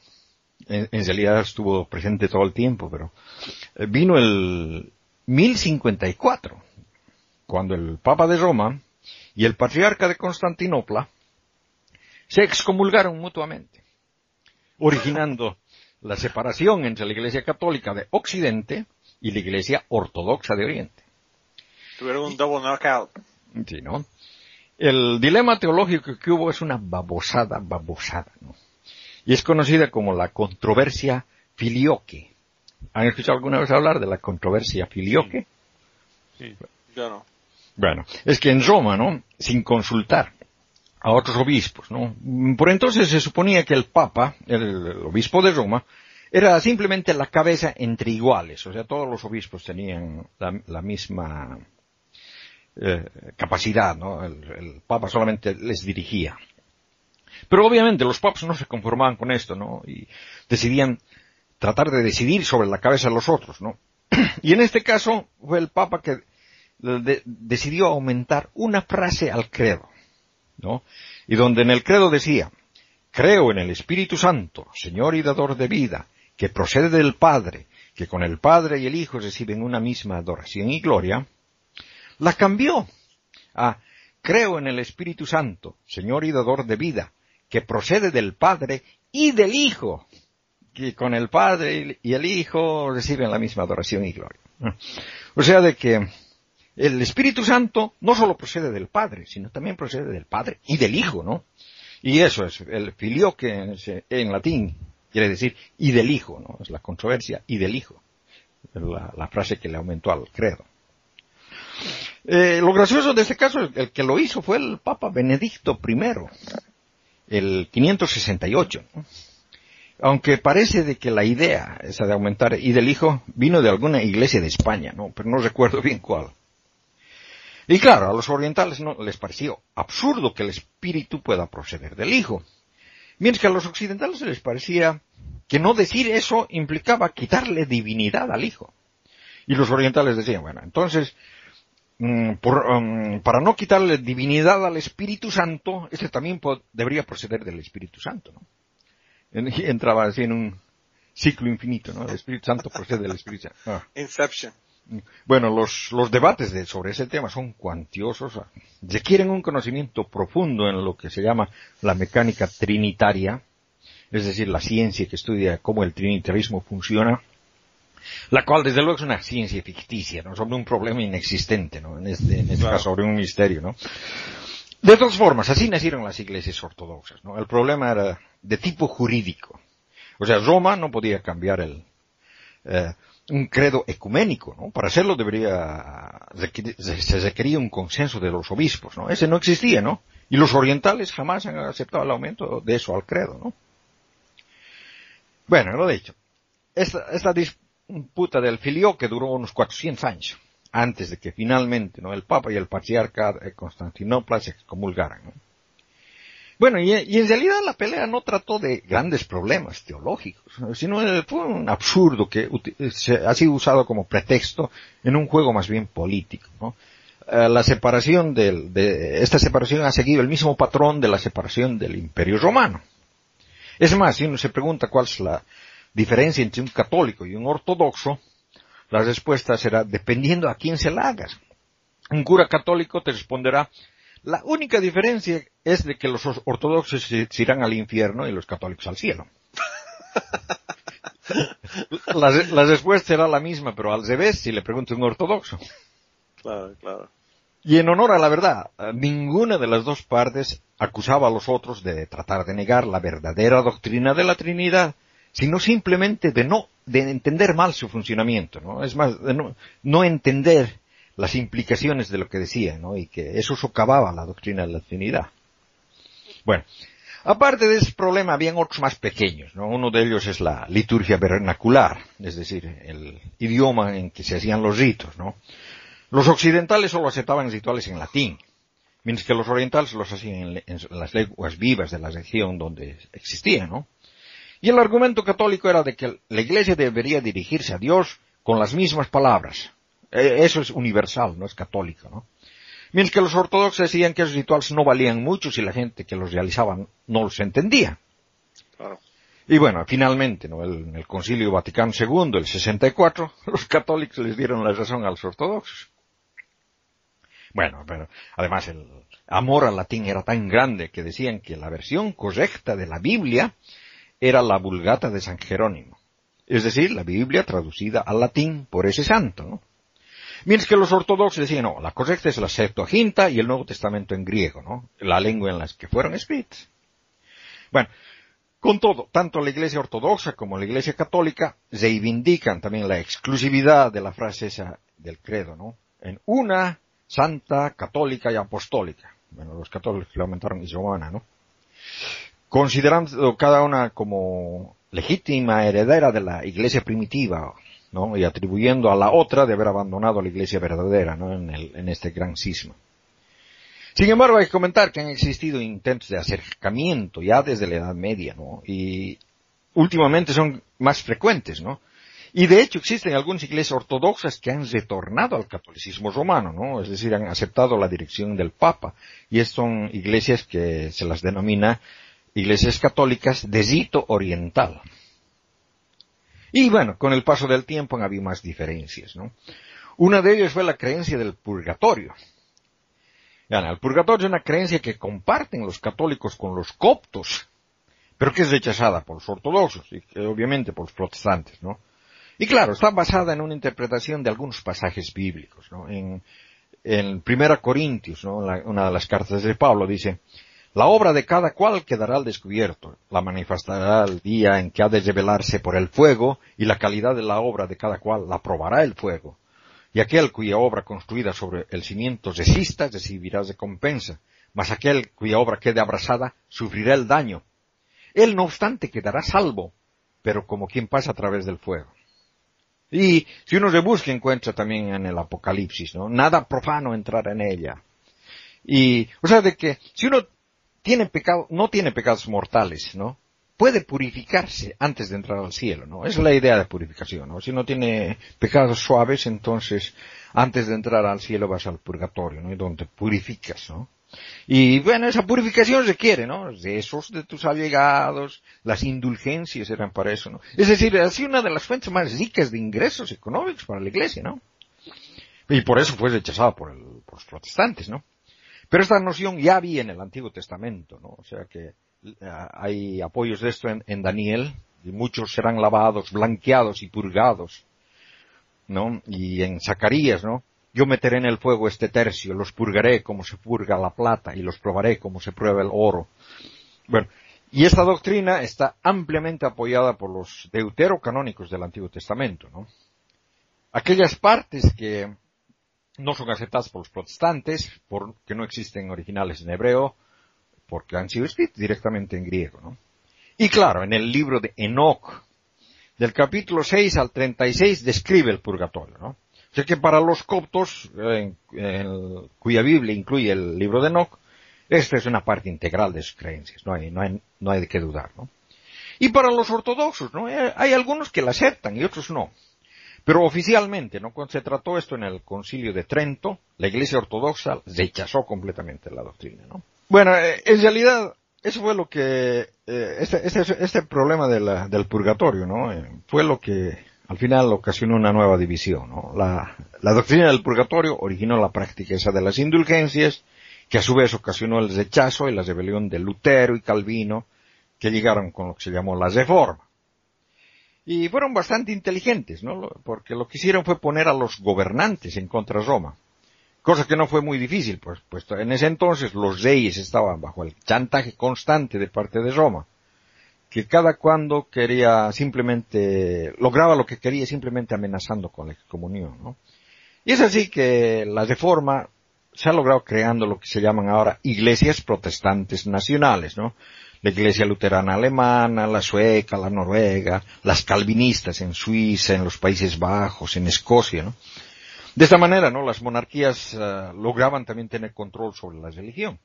en, realidad estuvo presente todo el tiempo, pero eh, vino el 1054, cuando el Papa de Roma y el patriarca de Constantinopla se excomulgaron mutuamente, originando la separación entre la Iglesia Católica de Occidente y la Iglesia Ortodoxa de Oriente. Tuvieron un double knockout. Sí, ¿no? El dilema teológico que hubo es una babosada, babosada, ¿no? Y es conocida como la controversia filioque. ¿Han escuchado alguna vez hablar de la controversia filioque? Sí, yo no. Bueno, es que en Roma, ¿no? Sin consultar a otros obispos, ¿no? Por entonces se suponía que el Papa, el, obispo de Roma, era simplemente la cabeza entre iguales, o sea, todos los obispos tenían la, misma eh, capacidad, ¿no? El, Papa solamente les dirigía. Pero obviamente los papas no se conformaban con esto, ¿no? Y decidían tratar de decidir sobre la cabeza de los otros, ¿no? Y en este caso fue el Papa que decidió aumentar una frase al credo. Y donde en el credo decía, creo en el Espíritu Santo, Señor y dador de vida, que procede del Padre, que con el Padre y el Hijo reciben una misma adoración y gloria, la cambió a creo en el Espíritu Santo, Señor y dador de vida, que procede del Padre y del Hijo, que con el Padre y el Hijo reciben la misma adoración y gloria. O sea de que el Espíritu Santo no solo procede del Padre, sino también procede del Padre y del Hijo, ¿no? Y eso es el filio que en latín quiere decir y del Hijo, ¿no? Es la controversia y del Hijo. La, frase que le aumentó al credo. Eh, lo gracioso de este caso, el que lo hizo fue el Papa Benedicto I, el 568. Aunque parece de que la idea, esa de aumentar y del Hijo, vino de alguna iglesia de España, ¿no? Pero no recuerdo bien cuál. Y claro, a los orientales no les pareció absurdo que el espíritu pueda proceder del hijo. Mientras que a los occidentales les parecía que no decir eso implicaba quitarle divinidad al hijo. Y los orientales decían, bueno, entonces, mm, mm, para no quitarle divinidad al Espíritu Santo, ese también debería proceder del Espíritu Santo, ¿no? Entraba así en un ciclo infinito, ¿no? El Espíritu Santo procede del Espíritu Santo. Ah. Inception. Bueno, los, los debates de, sobre ese tema son cuantiosos, requieren un conocimiento profundo en lo que se llama la mecánica trinitaria, es decir, la ciencia que estudia cómo el trinitarismo funciona, la cual desde luego es una ciencia ficticia, ¿no? sobre un problema inexistente, ¿no? en este, en este caso sobre un misterio. ¿no? De todas formas, así nacieron las iglesias ortodoxas. ¿no? El problema era de tipo jurídico. O sea, Roma no podía cambiar el, eh, un credo ecuménico, ¿no? Para hacerlo debería, se requería un consenso de los obispos, ¿no? Ese no existía, ¿no? Y los orientales jamás han aceptado el aumento de eso al credo, ¿no? Bueno, lo dicho. Esta, esta disputa del filio que duró unos 400 años, antes de que finalmente, ¿no? El Papa y el Patriarca de Constantinopla se excomulgaran, ¿no? Bueno, y, en realidad la pelea no trató de grandes problemas teológicos, sino fue un absurdo que ha sido usado como pretexto en un juego más bien político. ¿no? Eh, la separación del, de, esta separación ha seguido el mismo patrón de la separación del Imperio Romano. Es más, si uno se pregunta cuál es la diferencia entre un católico y un ortodoxo, la respuesta será dependiendo a quién se la hagas. Un cura católico te responderá la única diferencia es de que los ortodoxos se irán al infierno y los católicos al cielo. la, respuesta será la misma, pero al revés si le pregunto a un ortodoxo. Claro, claro. Y en honor a la verdad, ninguna de las dos partes acusaba a los otros de tratar de negar la verdadera doctrina de la Trinidad, sino simplemente de no, de entender mal su funcionamiento, ¿no? Es más, de no, no entender las implicaciones de lo que decía, ¿no? Y que eso socavaba la doctrina de la Trinidad. Bueno, aparte de ese problema habían otros más pequeños, ¿no? Uno de ellos es la liturgia vernacular, es decir, el idioma en que se hacían los ritos, ¿no? Los occidentales solo aceptaban rituales en latín, mientras que los orientales los hacían en, las lenguas vivas de la región donde existían, ¿no? Y el argumento católico era de que la iglesia debería dirigirse a Dios con las mismas palabras, eso es universal, no es católico, ¿no? Mientras que los ortodoxos decían que esos rituales no valían mucho si la gente que los realizaba no los entendía. Claro. Y bueno, finalmente, ¿no? El, en el Concilio Vaticano II, el 64, los católicos les dieron la razón a los ortodoxos. Bueno, pero además el, amor al latín era tan grande que decían que la versión correcta de la Biblia era la Vulgata de San Jerónimo. Es decir, la Biblia traducida al latín por ese santo, ¿no? Mientras que los ortodoxos decían, no, la correcta es la Septuaginta y el Nuevo Testamento en griego, ¿no? La lengua en la que fueron escritas. Bueno, con todo, tanto la Iglesia Ortodoxa como la Iglesia Católica reivindican también la exclusividad de la frase esa del credo, ¿no? En una santa, católica y apostólica. Bueno, los católicos le aumentaron y ¿no? Considerando cada una como legítima heredera de la iglesia primitiva, Y atribuyendo a la otra de haber abandonado la iglesia verdadera, ¿no? En, el, en este gran cisma. Sin embargo, hay que comentar que han existido intentos de acercamiento ya desde la Edad Media, ¿no? Y últimamente son más frecuentes, ¿no? Y de hecho existen algunas iglesias ortodoxas que han retornado al catolicismo romano, ¿no? Es decir, han aceptado la dirección del Papa. Y son iglesias que se las denomina iglesias católicas de rito oriental. Y bueno, con el paso del tiempo han habido más diferencias, ¿no? Una de ellas fue la creencia del purgatorio. el purgatorio es una creencia que comparten los católicos con los coptos, pero que es rechazada por los ortodoxos y obviamente por los protestantes, ¿no? Y claro, está basada en una interpretación de algunos pasajes bíblicos, ¿no? En, en Primera Corintios, ¿no? una de las cartas de Pablo dice, la obra de cada cual quedará al descubierto, la manifestará el día en que ha de revelarse por el fuego, y la calidad de la obra de cada cual la probará el fuego. Y aquel cuya obra construida sobre el cimiento resista recibirá recompensa, mas aquel cuya obra quede abrasada sufrirá el daño. Él no obstante quedará salvo, pero como quien pasa a través del fuego. Y si uno se busca encuentra también en el Apocalipsis, ¿no? Nada profano entrar en ella. Y, o sea, de que si uno tiene pecado, no tiene pecados mortales, ¿no? Puede purificarse antes de entrar al cielo, ¿no? Esa es la idea de purificación, ¿no? Si no tiene pecados suaves, entonces antes de entrar al cielo vas al purgatorio, ¿no? Y donde purificas, ¿no? Y bueno, esa purificación requiere, ¿no? Esos de tus allegados, las indulgencias eran para eso, ¿no? Es decir, es una de las fuentes más ricas de ingresos económicos para la iglesia, ¿no? Y por eso fue rechazada por, por los protestantes, ¿no? Pero esta noción ya había en el Antiguo Testamento, ¿no? O sea que eh, hay apoyos de esto en, Daniel, y muchos serán lavados, blanqueados y purgados, ¿no? Y en Zacarías, ¿no? Yo meteré en el fuego este tercio, los purgaré como se purga la plata y los probaré como se prueba el oro. Bueno, y esta doctrina está ampliamente apoyada por los deuterocanónicos del Antiguo Testamento, ¿no? Aquellas partes que no son aceptadas por los protestantes, porque no existen originales en hebreo, porque han sido escritos directamente en griego, ¿no? Y claro, en el libro de Enoch, del capítulo 6 al 36, describe el purgatorio, ¿no? O sea que para los coptos, cuya Biblia incluye el libro de Enoch, esta es una parte integral de sus creencias, no hay, no hay, no hay de dudar, ¿no? Y para los ortodoxos, ¿no? Hay algunos que la aceptan y otros no. Pero oficialmente, ¿no? Se trató esto en el concilio de Trento, la Iglesia Ortodoxa rechazó completamente la doctrina, ¿no? Bueno, eh, en realidad, eso fue lo que, eh, este, este, este, problema del purgatorio, ¿no? Eh, fue lo que al final ocasionó una nueva división, ¿no? La, la doctrina del purgatorio originó la práctica esa de las indulgencias, que a su vez ocasionó el rechazo y la rebelión de Lutero y Calvino, que llegaron con lo que se llamó la reforma. Y fueron bastante inteligentes, ¿no? Porque lo que hicieron fue poner a los gobernantes en contra de Roma. Cosa que no fue muy difícil, pues, pues en ese entonces los reyes estaban bajo el chantaje constante de parte de Roma, que cada cuando quería simplemente, lograba lo que quería simplemente amenazando con la excomunión, ¿no? Y es así que la reforma se ha logrado creando lo que se llaman ahora iglesias protestantes nacionales, ¿no? La Iglesia Luterana Alemana, la sueca, la noruega, las calvinistas en Suiza, en los Países Bajos, en Escocia, ¿no? De esta manera, ¿no? Las monarquías eh, lograban también tener control sobre la religión.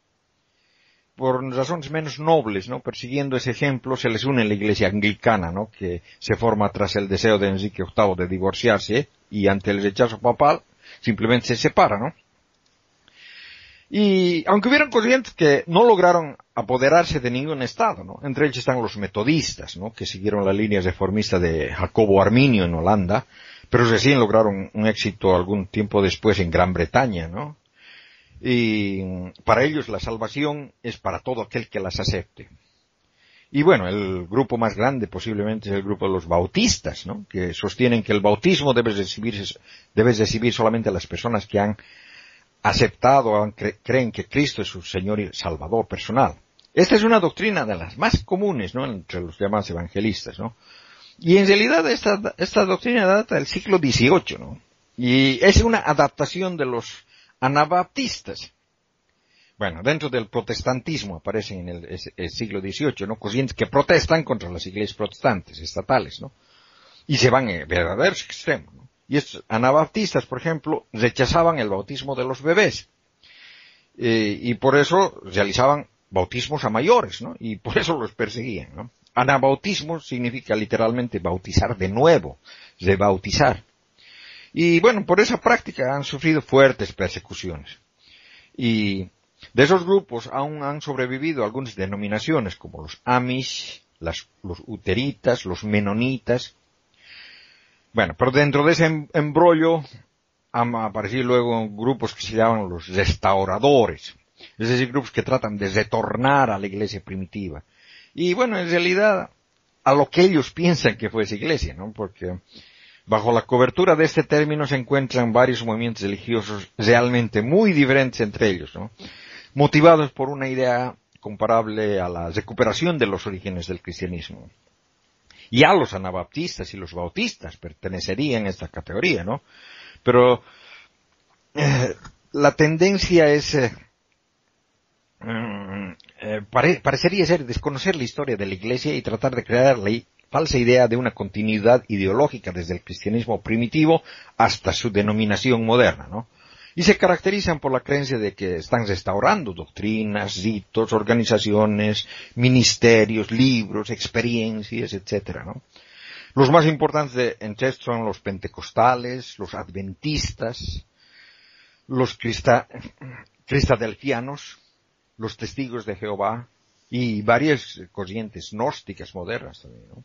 Por razones menos nobles, ¿no? Persiguiendo ese ejemplo, se les une la iglesia anglicana, ¿no? Que se forma tras el deseo de Enrique VIII de divorciarse y ante el rechazo papal simplemente se separa, ¿no? Y aunque hubieran corrientes que no lograron apoderarse de ningún estado, ¿no? Entre ellos están los metodistas, ¿no? Que siguieron la línea reformista de Jacobo Arminio en Holanda, pero recién lograron un éxito algún tiempo después en Gran Bretaña, ¿no? Y para ellos la salvación es para todo aquel que las acepte. Y bueno, el grupo más grande posiblemente es el grupo de los bautistas, ¿no? Que sostienen que el bautismo debe recibir, debe recibir solamente a las personas que han aceptado, creen que Cristo es su Señor y Salvador personal. Esta es una doctrina de las más comunes. Entre los llamados evangelistas, ¿no? Y en realidad esta, esta doctrina data del siglo XVIII, ¿no? Y es una adaptación de los anabaptistas. Bueno, dentro del protestantismo aparecen en el, siglo XVIII, ¿no? Corrientes que protestan contra las iglesias protestantes estatales, ¿no? Y se van en verdaderos extremos, ¿no? Y estos anabaptistas, por ejemplo, rechazaban el bautismo de los bebés. Eh, y por eso realizaban bautismos a mayores, ¿no? Y por eso los perseguían, ¿no? Anabautismo significa literalmente bautizar de nuevo, de bautizar. Y bueno, por esa práctica han sufrido fuertes persecuciones. Y de esos grupos aún han sobrevivido algunas denominaciones como los Amish, los Uteritas, los Menonitas. Bueno, pero dentro de ese em-, embrollo han aparecido luego grupos que se llaman los restauradores. Es decir, grupos que tratan de retornar a la iglesia primitiva. Y bueno, en realidad, a lo que ellos piensan que fue esa iglesia, ¿no? Porque bajo la cobertura de este término se encuentran varios movimientos religiosos realmente muy diferentes entre ellos, ¿no? motivados por una idea comparable a la recuperación de los orígenes del cristianismo. Ya los anabaptistas y los bautistas pertenecerían a esta categoría, ¿no? Pero eh, la tendencia es, eh, mm, eh, parecería ser desconocer la historia de la Iglesia y tratar de crear la falsa idea de una continuidad ideológica desde el cristianismo primitivo hasta su denominación moderna, ¿no? Y se caracterizan por la creencia de que están restaurando doctrinas, ritos, organizaciones, ministerios, libros, experiencias, etc. ¿no? Los más importantes entre estos son los pentecostales, los adventistas, los cristadelfianos, los testigos de Jehová y varias corrientes gnósticas modernas también.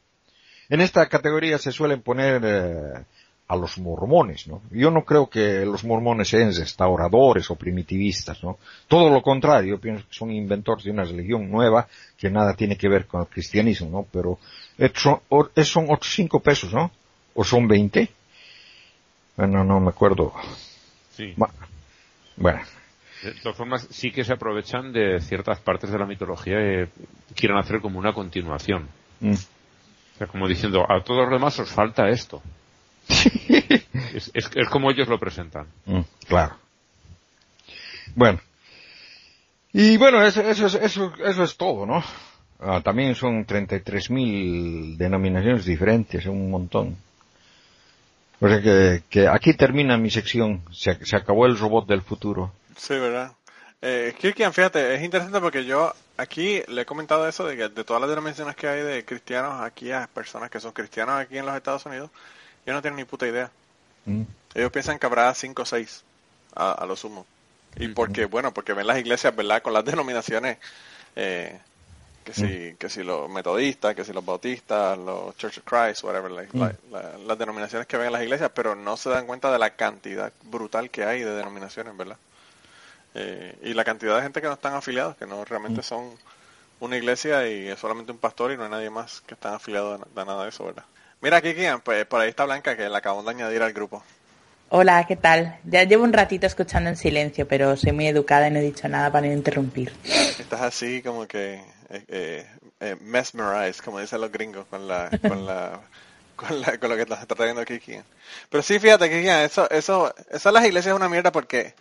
En esta categoría se suelen poner eh, a los mormones, ¿no? Yo no creo que los mormones sean restauradores o primitivistas, ¿no? Todo lo contrario, yo pienso que son inventores de una religión nueva que nada tiene que ver con el cristianismo, ¿no? Pero son, son otros cinco pesos, ¿no? ¿O son veinte? Bueno, no me acuerdo. Sí. Bueno. De todas formas, sí que se aprovechan de ciertas partes de la mitología y quieren hacer como una continuación. Mm. O sea, como diciendo, a todos los demás os falta esto. es, es, como ellos lo presentan. Mm, claro. Bueno. Y bueno, eso, eso, eso, eso es todo, ¿no? Ah, también son 33.000 denominaciones diferentes, un montón. O sea que, que aquí termina mi sección. Se, se, acabó el robot del futuro. Sí, ¿verdad? Eh, Kirkian, fíjate, es interesante porque yo aquí le he comentado eso de que de todas las denominaciones que hay de cristianos aquí a personas que son cristianos aquí en los Estados Unidos, yo no tengo ni puta idea. Mm. Ellos piensan que habrá cinco o seis a, lo sumo. Y porque, bueno, porque ven las iglesias, ¿verdad? Con las denominaciones, eh, que si, mm. que si los metodistas, que si los bautistas, los Church of Christ, whatever, mm. las denominaciones que ven en las iglesias, pero no se dan cuenta de la cantidad brutal que hay de denominaciones, ¿verdad? Eh, y la cantidad de gente que no están afiliados, que no realmente son una iglesia y es solamente un pastor y no hay nadie más que están afiliados a nada de eso, ¿verdad? Mira, Kiki, pues por ahí está Blanca, que la acabamos de añadir al grupo. Hola, ¿qué tal? Ya llevo un ratito escuchando en silencio, pero soy muy educada y no he dicho nada para no interrumpir. Estás así como que eh, eh, eh mesmerized, como dicen los gringos, con la, con la, con, la, con lo que está trayendo Kiki. Pero sí, fíjate, Kiki, eso, eso, eso de las iglesias es una mierda porque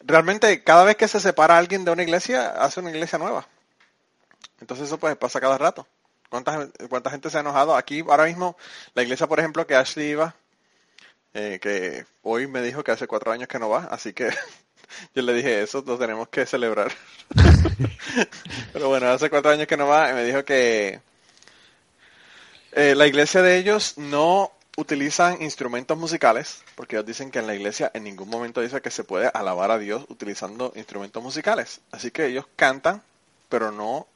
realmente cada vez que se separa alguien de una iglesia, hace una iglesia nueva. Entonces eso pues pasa cada rato. ¿Cuánta, gente se ha enojado? Aquí ahora mismo, la iglesia, por ejemplo, que Ashley iba, eh, que hoy me dijo que hace cuatro años que no va, así que yo le dije eso, lo tenemos que celebrar. Pero bueno, hace cuatro años que no va, y me dijo que eh, la iglesia de ellos no utilizan instrumentos musicales, porque ellos dicen que en la iglesia en ningún momento dice que se puede alabar a Dios utilizando instrumentos musicales. Así que ellos cantan, pero no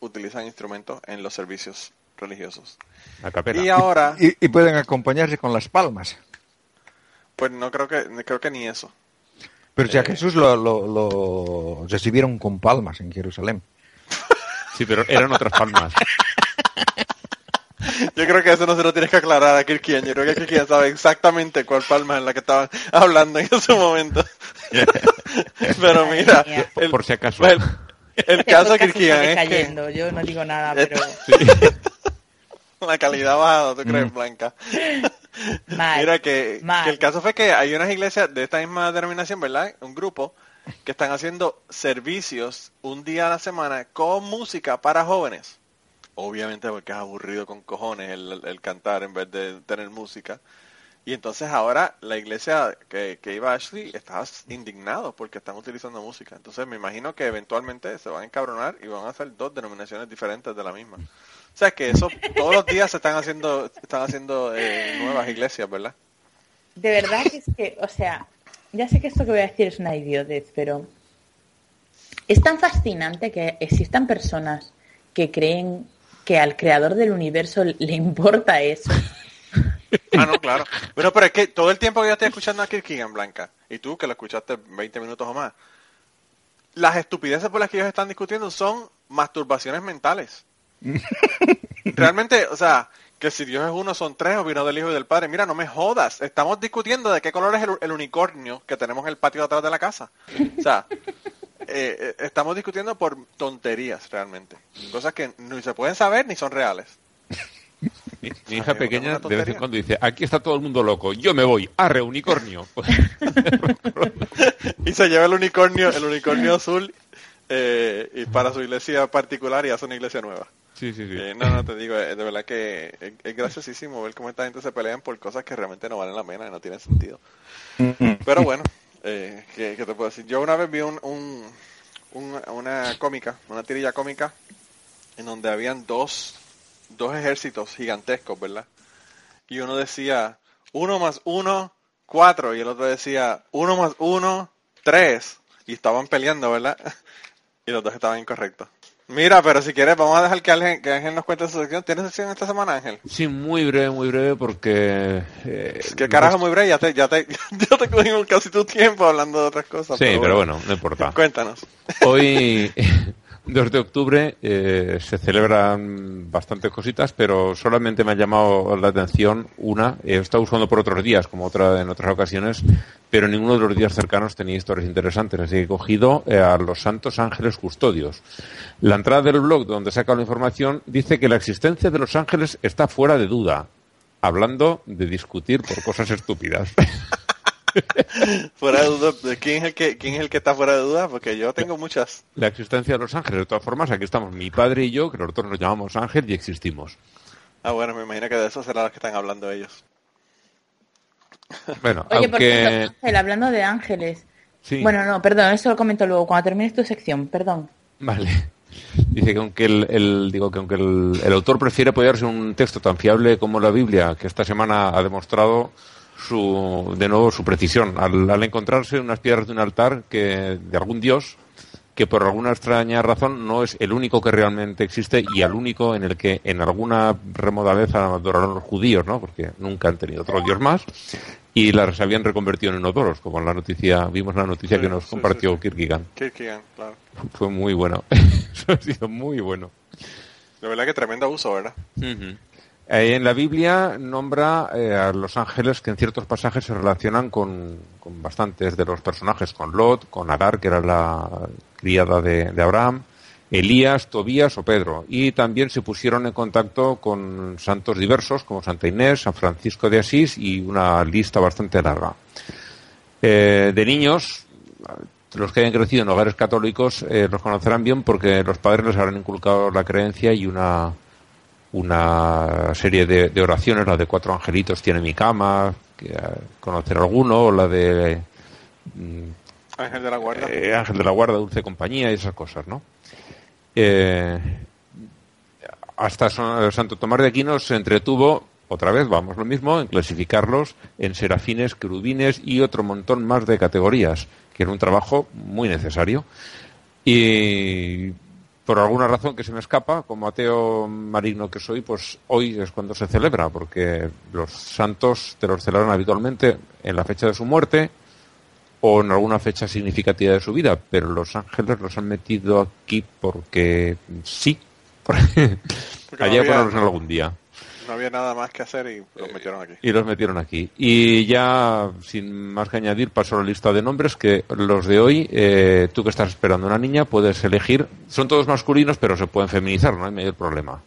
utilizan instrumentos en los servicios religiosos. Y ahora... Y, pueden acompañarse con las palmas. Pues no creo que, creo que ni eso. Pero si a Jesús lo, lo, recibieron con palmas en Jerusalén. Sí, pero eran otras palmas. Yo creo que eso no se lo tienes que aclarar a Kirkian. Yo creo que Kirkian sabe exactamente cuál palma es la que estaban hablando en ese momento. pero mira, por, si acaso. El, caso es. Yo no digo nada, pero... La calidad bajada, ¿tú crees, mm. Blanca? Mira que, que, el caso fue que hay unas iglesias de esta misma denominación, ¿verdad? Un grupo que están haciendo servicios un día a la semana con música para jóvenes. Obviamente porque es aburrido con cojones el, cantar en vez de tener música. Y entonces ahora la iglesia que, que iba Ashley está indignado porque están utilizando música. Entonces me imagino que eventualmente se van a encabronar y van a hacer dos denominaciones diferentes de la misma. O sea que eso todos los días se están haciendo, están haciendo eh, nuevas iglesias, ¿verdad? De verdad que es que, o sea, ya sé que esto que voy a decir es una idiotez, pero es tan fascinante que existan personas que creen que al creador del universo le importa eso. Ah, no, claro. Bueno, pero es que todo el tiempo que yo estoy escuchando a Kirkigan Blanca, y tú que lo escuchaste 20 minutos o más, las estupideces por las que ellos están discutiendo son masturbaciones mentales. Realmente, o sea, que si Dios es uno son tres o vino del Hijo y del Padre. Mira, no me jodas. Estamos discutiendo de qué color es el, unicornio que tenemos en el patio de atrás de la casa. O sea, eh, eh, estamos discutiendo por tonterías realmente. Cosas que ni se pueden saber ni son reales. Mi, hija pequeña de vez en cuando dice, aquí está todo el mundo loco, yo me voy, arre unicornio. y se lleva el unicornio, el unicornio azul eh, y para su iglesia particular y hace una iglesia nueva. Sí, sí, sí. Eh, no, no, te digo, eh, de verdad que es, graciosísimo ver cómo esta gente se pelean por cosas que realmente no valen la pena y no tienen sentido. Pero bueno, eh, ¿qué, te puedo decir? Yo una vez vi un, una cómica, una tirilla cómica, en donde habían dos, dos ejércitos gigantescos, ¿verdad? Y uno decía, uno más uno, cuatro, y el otro decía, uno más uno, tres, y estaban peleando, ¿verdad? y los dos estaban incorrectos. Mira, pero si quieres, vamos a dejar que Ángel, nos cuente su sección. ¿Tienes sección esta semana, Ángel? Sí, muy breve, muy breve, porque... Eh, ¿Qué carajo muy breve? Ya te, ya te, ya te cogimos casi tu tiempo hablando de otras cosas. Sí, pero bueno, no importa. Cuéntanos. Hoy, 2 de octubre, eh, se celebran bastantes cositas, pero solamente me ha llamado la atención una. He estado usando por otros días, como otra en otras ocasiones, pero ninguno de los días cercanos tenía historias interesantes, así que he cogido eh, a los Santos Ángeles Custodios. La entrada del blog donde saca la información dice que la existencia de los ángeles está fuera de duda, hablando de discutir por cosas estúpidas. fuera de duda, ¿quién es, el que, ¿quién es el que está fuera de duda? Porque yo tengo muchas. La existencia de los ángeles, de todas formas, aquí estamos mi padre y yo, que nosotros nos llamamos ángel y existimos. Ah, bueno, me imagino que de eso será lo que están hablando ellos. Bueno, Oye, aunque... Ángel, hablando de ángeles. Bueno, no, perdón, eso lo comento luego, cuando termines tu sección, perdón. Vale. Dice que aunque el, digo que aunque el, el, autor prefiere apoyarse en un texto tan fiable como la Biblia, que esta semana ha demostrado su, de nuevo su precisión al, encontrarse unas piedras de un altar que de algún dios que por alguna extraña razón no es el único que realmente existe y el único en el que en alguna remota vez adoraron los judíos, ¿no? Porque nunca han tenido otro dios más y las habían reconvertido en odoros, como en la noticia, vimos la noticia que nos compartió sí, Kierkegaard. claro. Fue muy bueno. ha sido muy bueno. La verdad que tremendo uso, ¿verdad? Eh, en la Biblia nombra eh, a los ángeles que en ciertos pasajes se relacionan con, bastantes de los personajes, con Lot, con Agar, que era la criada de, Abraham, Elías, Tobías o Pedro. Y también se pusieron en contacto con santos diversos como Santa Inés, San Francisco de Asís y una lista bastante larga. Eh, de niños, los que hayan crecido en hogares católicos los conocerán bien porque los padres les habrán inculcado la creencia y una una serie de, oraciones, la de cuatro angelitos tiene mi cama, que, conocer alguno, o la de mm, Ángel de la Guarda, eh, Ángel de la Guarda, Dulce Compañía y esas cosas, ¿no? Eh, hasta Santo Tomás de Aquino se entretuvo, otra vez, vamos lo mismo, en clasificarlos en serafines, querubines y otro montón más de categorías, que era un trabajo muy necesario. Y por alguna razón que se me escapa, como ateo marino que soy, pues hoy es cuando se celebra, porque los santos te los celebran habitualmente en la fecha de su muerte o en alguna fecha significativa de su vida, pero los ángeles los han metido aquí porque sí, porque, allá ponerlos en algún día. No había nada más que hacer y los metieron aquí. Y los metieron aquí. Y ya, sin más que añadir, paso a la lista de nombres que los de hoy, eh, tú que estás esperando una niña, puedes elegir. Son todos masculinos, pero se pueden feminizar, no hay mayor problema.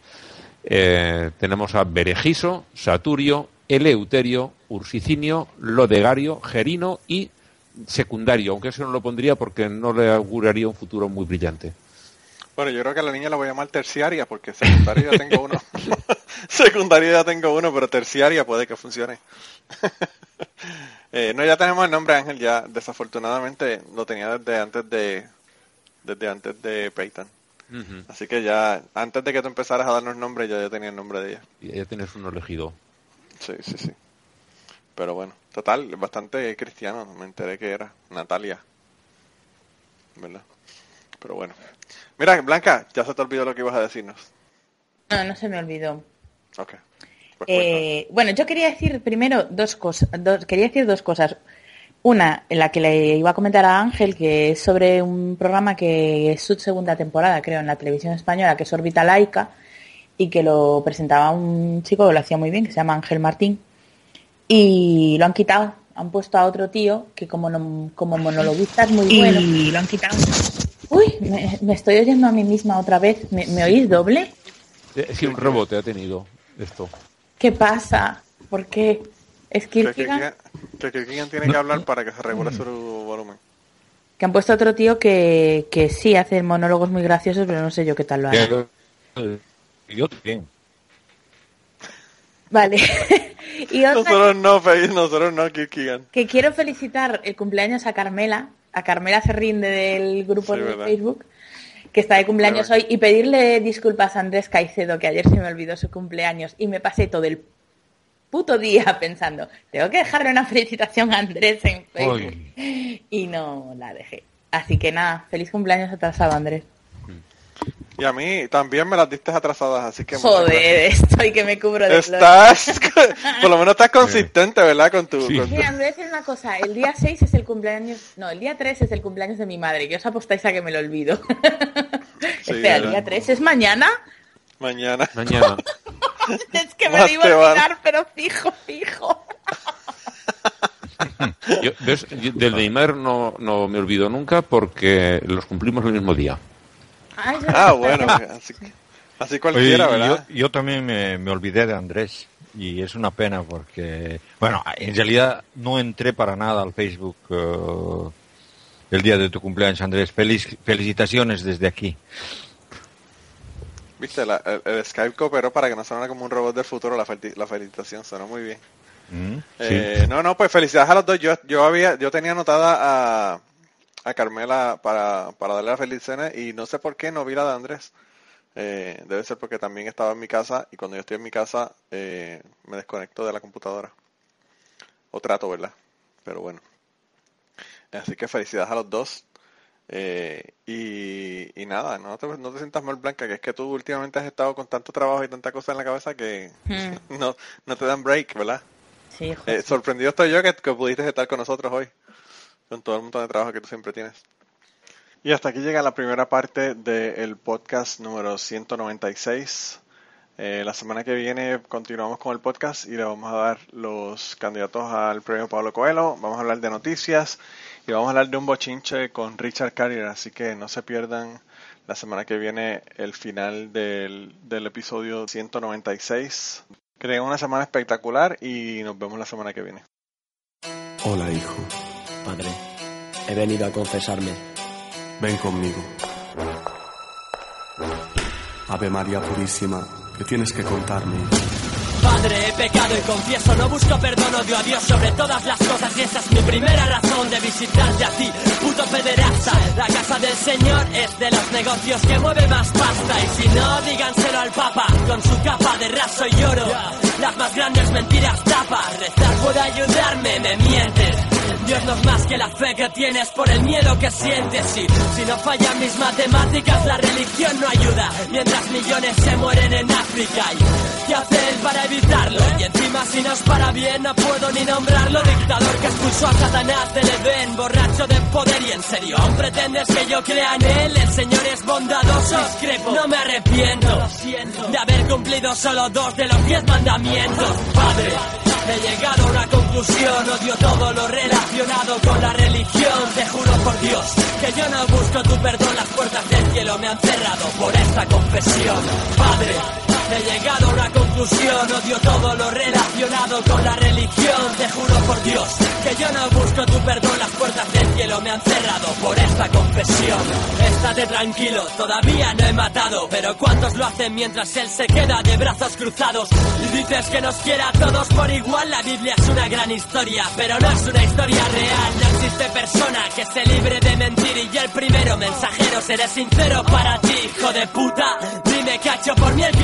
Eh, tenemos a Berejiso, Saturio, Eleuterio, Ursicinio, Lodegario, Gerino y secundario, aunque eso no lo pondría porque no le auguraría un futuro muy brillante. Bueno, yo creo que a la niña la voy a llamar terciaria porque secundaria ya tengo uno. secundaria ya tengo uno, pero terciaria puede que funcione. eh, no, ya tenemos el nombre Ángel, ya desafortunadamente lo tenía desde antes de desde antes de Peyton. Así que ya, antes de que tú empezaras a darnos nombre, ya, ya tenía el nombre de ella. Y ya tienes uno elegido. Sí, sí, sí. Pero bueno, total, bastante cristiano, me enteré que era Natalia. ¿Verdad? Pero bueno. Mira, Blanca, ya se te olvidó lo que ibas a decirnos. No, no se me olvidó. Ok. Pues eh, bueno, yo quería decir primero dos cosas. Dos, quería decir dos cosas. Una, en la que le iba a comentar a Ángel, que es sobre un programa que es su segunda temporada, creo, en la televisión española, que es Orbita Laica, y que lo presentaba un chico que lo hacía muy bien, que se llama Ángel Martín, y lo han quitado. Han puesto a otro tío que como, no, como monologuista es muy bueno. Y lo han quitado. Uy, me, estoy oyendo a mí misma otra vez. ¿Me, oís doble? Sí, un rebote ha tenido esto. ¿Qué pasa? ¿Por qué? Es que que tiene que hablar para que se regule su volumen. Que han puesto a otro tío que, que sí hace monólogos muy graciosos, pero no sé yo qué tal lo hace. Yo también. Vale. y nosotros no, nosotros no, Que quiero felicitar el cumpleaños a Carmela, a Carmela rinde del grupo de Facebook, que está de cumpleaños hoy, y pedirle disculpas a Andrés Caicedo, que ayer se me olvidó su cumpleaños y me pasé todo el puto día pensando, tengo que dejarle una felicitación a Andrés en Facebook. Y no la dejé. Así que nada, feliz cumpleaños atrasado, Andrés. Y a mí también me las diste atrasadas, así que... Joder, estoy que me cubro de Estás, por lo menos estás consistente, ¿verdad? Con tu... Sí. Mira, Andrés, una cosa, el día 6 es el cumpleaños, no, el día 3 es el cumpleaños de mi madre, que os apostáis a que me lo olvido. Espera, el día 3 es mañana. Mañana. Mañana. es que me iba a olvidar, pero fijo, fijo. Yo, ¿ves? del de mi madre no, no me olvido nunca porque los cumplimos el mismo día. Ah, bueno, así, así cualquiera, ¿verdad? Yo, también me, me, olvidé de Andrés y es una pena porque, bueno, en realidad no entré para nada al Facebook uh, el día de tu cumpleaños, Andrés. Feliz, felicitaciones desde aquí. Viste, el, Skype cooperó para que no sonara como un robot del futuro la, la felicitación, sonó muy bien. Mm, eh, no, no, pues felicidades a los dos. Yo, yo había, yo tenía anotada a, a Carmela para, para darle la feliz y no sé por qué no vi la de Andrés. Eh, debe ser porque también estaba en mi casa y cuando yo estoy en mi casa eh, me desconecto de la computadora. O trato, ¿verdad? Pero bueno. Así que felicidades a los dos. Eh, y, nada, no te, no te sientas mal, Blanca, que es que tú últimamente has estado con tanto trabajo y tanta cosa en la cabeza que hmm. no, no te dan break, ¿verdad? Sí, sorprendido estoy yo que, que pudiste estar con nosotros hoy con todo el montón de trabajo que tú siempre tienes. Y hasta aquí llega la primera parte del podcast número 196. Eh, la semana que viene continuamos con el podcast y le vamos a dar los candidatos al premio Pablo Coelho. Vamos a hablar de noticias y vamos a hablar de un bochinche con Richard Carrier. Así que no se pierdan la semana que viene el final del, del episodio 196. Que una semana espectacular y nos vemos la semana que viene. Hola, hijo. Padre, he venido a confesarme. Ven conmigo. Ave María Purísima, ¿qué tienes que contarme? Padre, he pecado y confieso, no busco perdón, odio a Dios sobre todas las cosas y esa es mi primera razón de visitarte a ti, puto pederasta. La casa del Señor es de los negocios que mueve más pasta y si no, díganselo al Papa con su capa de raso y oro. Las más grandes mentiras tapa, rezar puede ayudarme, me mientes. Dios no es más que la fe que tienes por el miedo que sientes. Y si no fallan mis matemáticas, la religión no ayuda. Mientras millones se mueren en África. ¿Y qué hace él para evitarlo? Y encima si no es para bien, no puedo ni nombrarlo. Dictador que expulsó a Satanás del Edén, borracho de poder y en serio. ¿Aún pretendes que yo crea en él? El Señor es bondadoso. Discrepo, no me arrepiento de haber cumplido solo dos de los diez mandamientos. Padre, He llegado a una conclusión, odio todo lo relacionado con la religión. Te juro por Dios que yo no busco tu perdón, las puertas del cielo me han cerrado por esta confesión. Padre, He llegado a una conclusión, odio todo lo relacionado con la religión. Te juro por Dios que yo no busco tu perdón, las puertas del cielo me han cerrado por esta confesión. Estate tranquilo, todavía no he matado, pero ¿cuántos lo hacen mientras él se queda de brazos cruzados? Y dices que nos quiera a todos por igual, la Biblia es una gran historia, pero no es una historia real. No existe persona que se libre de mentir y el primero mensajero seré sincero para ti, hijo de puta. Dime qué ha hecho por mí el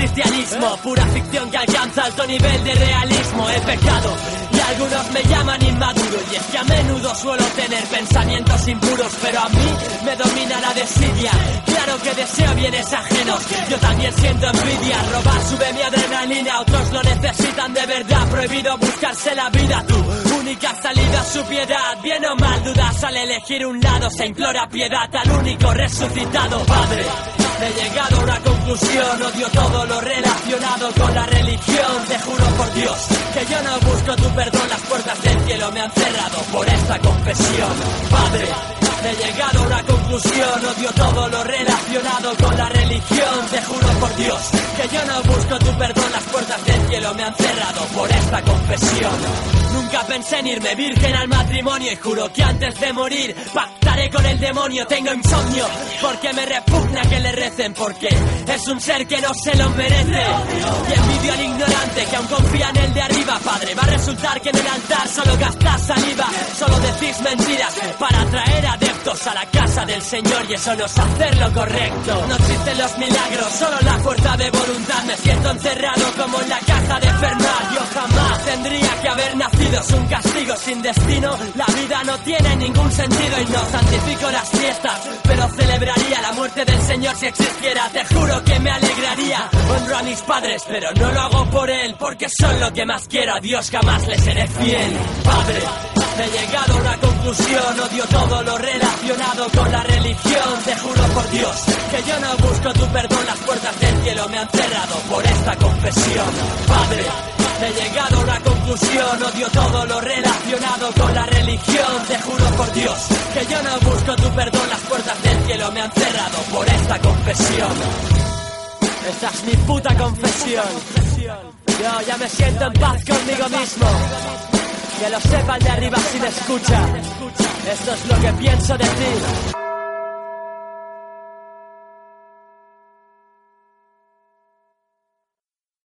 Pura ficción que alcanza alto nivel de realismo. He pecado y algunos me llaman inmaduro. Y es que a menudo suelo tener pensamientos impuros, pero a mí me domina la desidia. Claro que deseo bienes ajenos. Yo también siento envidia. Robar sube mi adrenalina. Otros lo necesitan de verdad. Prohibido buscarse la vida. Tu única salida su piedad. Bien o mal dudas al elegir un lado. Se implora piedad al único resucitado Padre. He llegado a una conclusión, odio todo lo relacionado con la religión. Te juro por Dios que yo no busco tu perdón, las puertas del cielo me han cerrado por esta confesión. Padre, he llegado a una conclusión, odio todo lo relacionado con la religión. Te juro por Dios que yo no busco tu perdón, las puertas del cielo me han cerrado por esta confesión. Nunca pensé en irme virgen al matrimonio y juro que antes de morir pactaré con el demonio. Tengo insomnio porque me repugna que le recen porque es un ser que no se lo merece. Y envidio al ignorante que aún confía en el de arriba, padre. Va a resultar que en el altar solo gastas saliva, solo decís mentiras para atraer a la casa del Señor y eso no es hacer lo correcto. No existen los milagros, solo la fuerza de voluntad. Me siento encerrado como en la caja de enfermar. Yo jamás tendría que haber nacido. Es un castigo sin destino. La vida no tiene ningún sentido y no santifico las fiestas, pero celebraría la muerte del Señor si existiera. Te juro que me alegraría. Honro a mis padres, pero no lo hago por él, porque son lo que más quiero. A Dios jamás le seré fiel. Padre, he llegado a una conclusión, odio todo lo relacionado con la religión. Te juro por Dios que yo no busco tu perdón, las puertas del cielo me han cerrado por esta confesión. Padre, he llegado a una conclusión, odio todo lo relacionado con la religión. Te juro por Dios que yo no busco tu perdón, las puertas del cielo me han cerrado por esta confesión. Esta es mi puta confesión. Yo ya me siento en paz conmigo mismo. Que lo sepan de arriba si me escucha. Esto es lo que pienso de ti.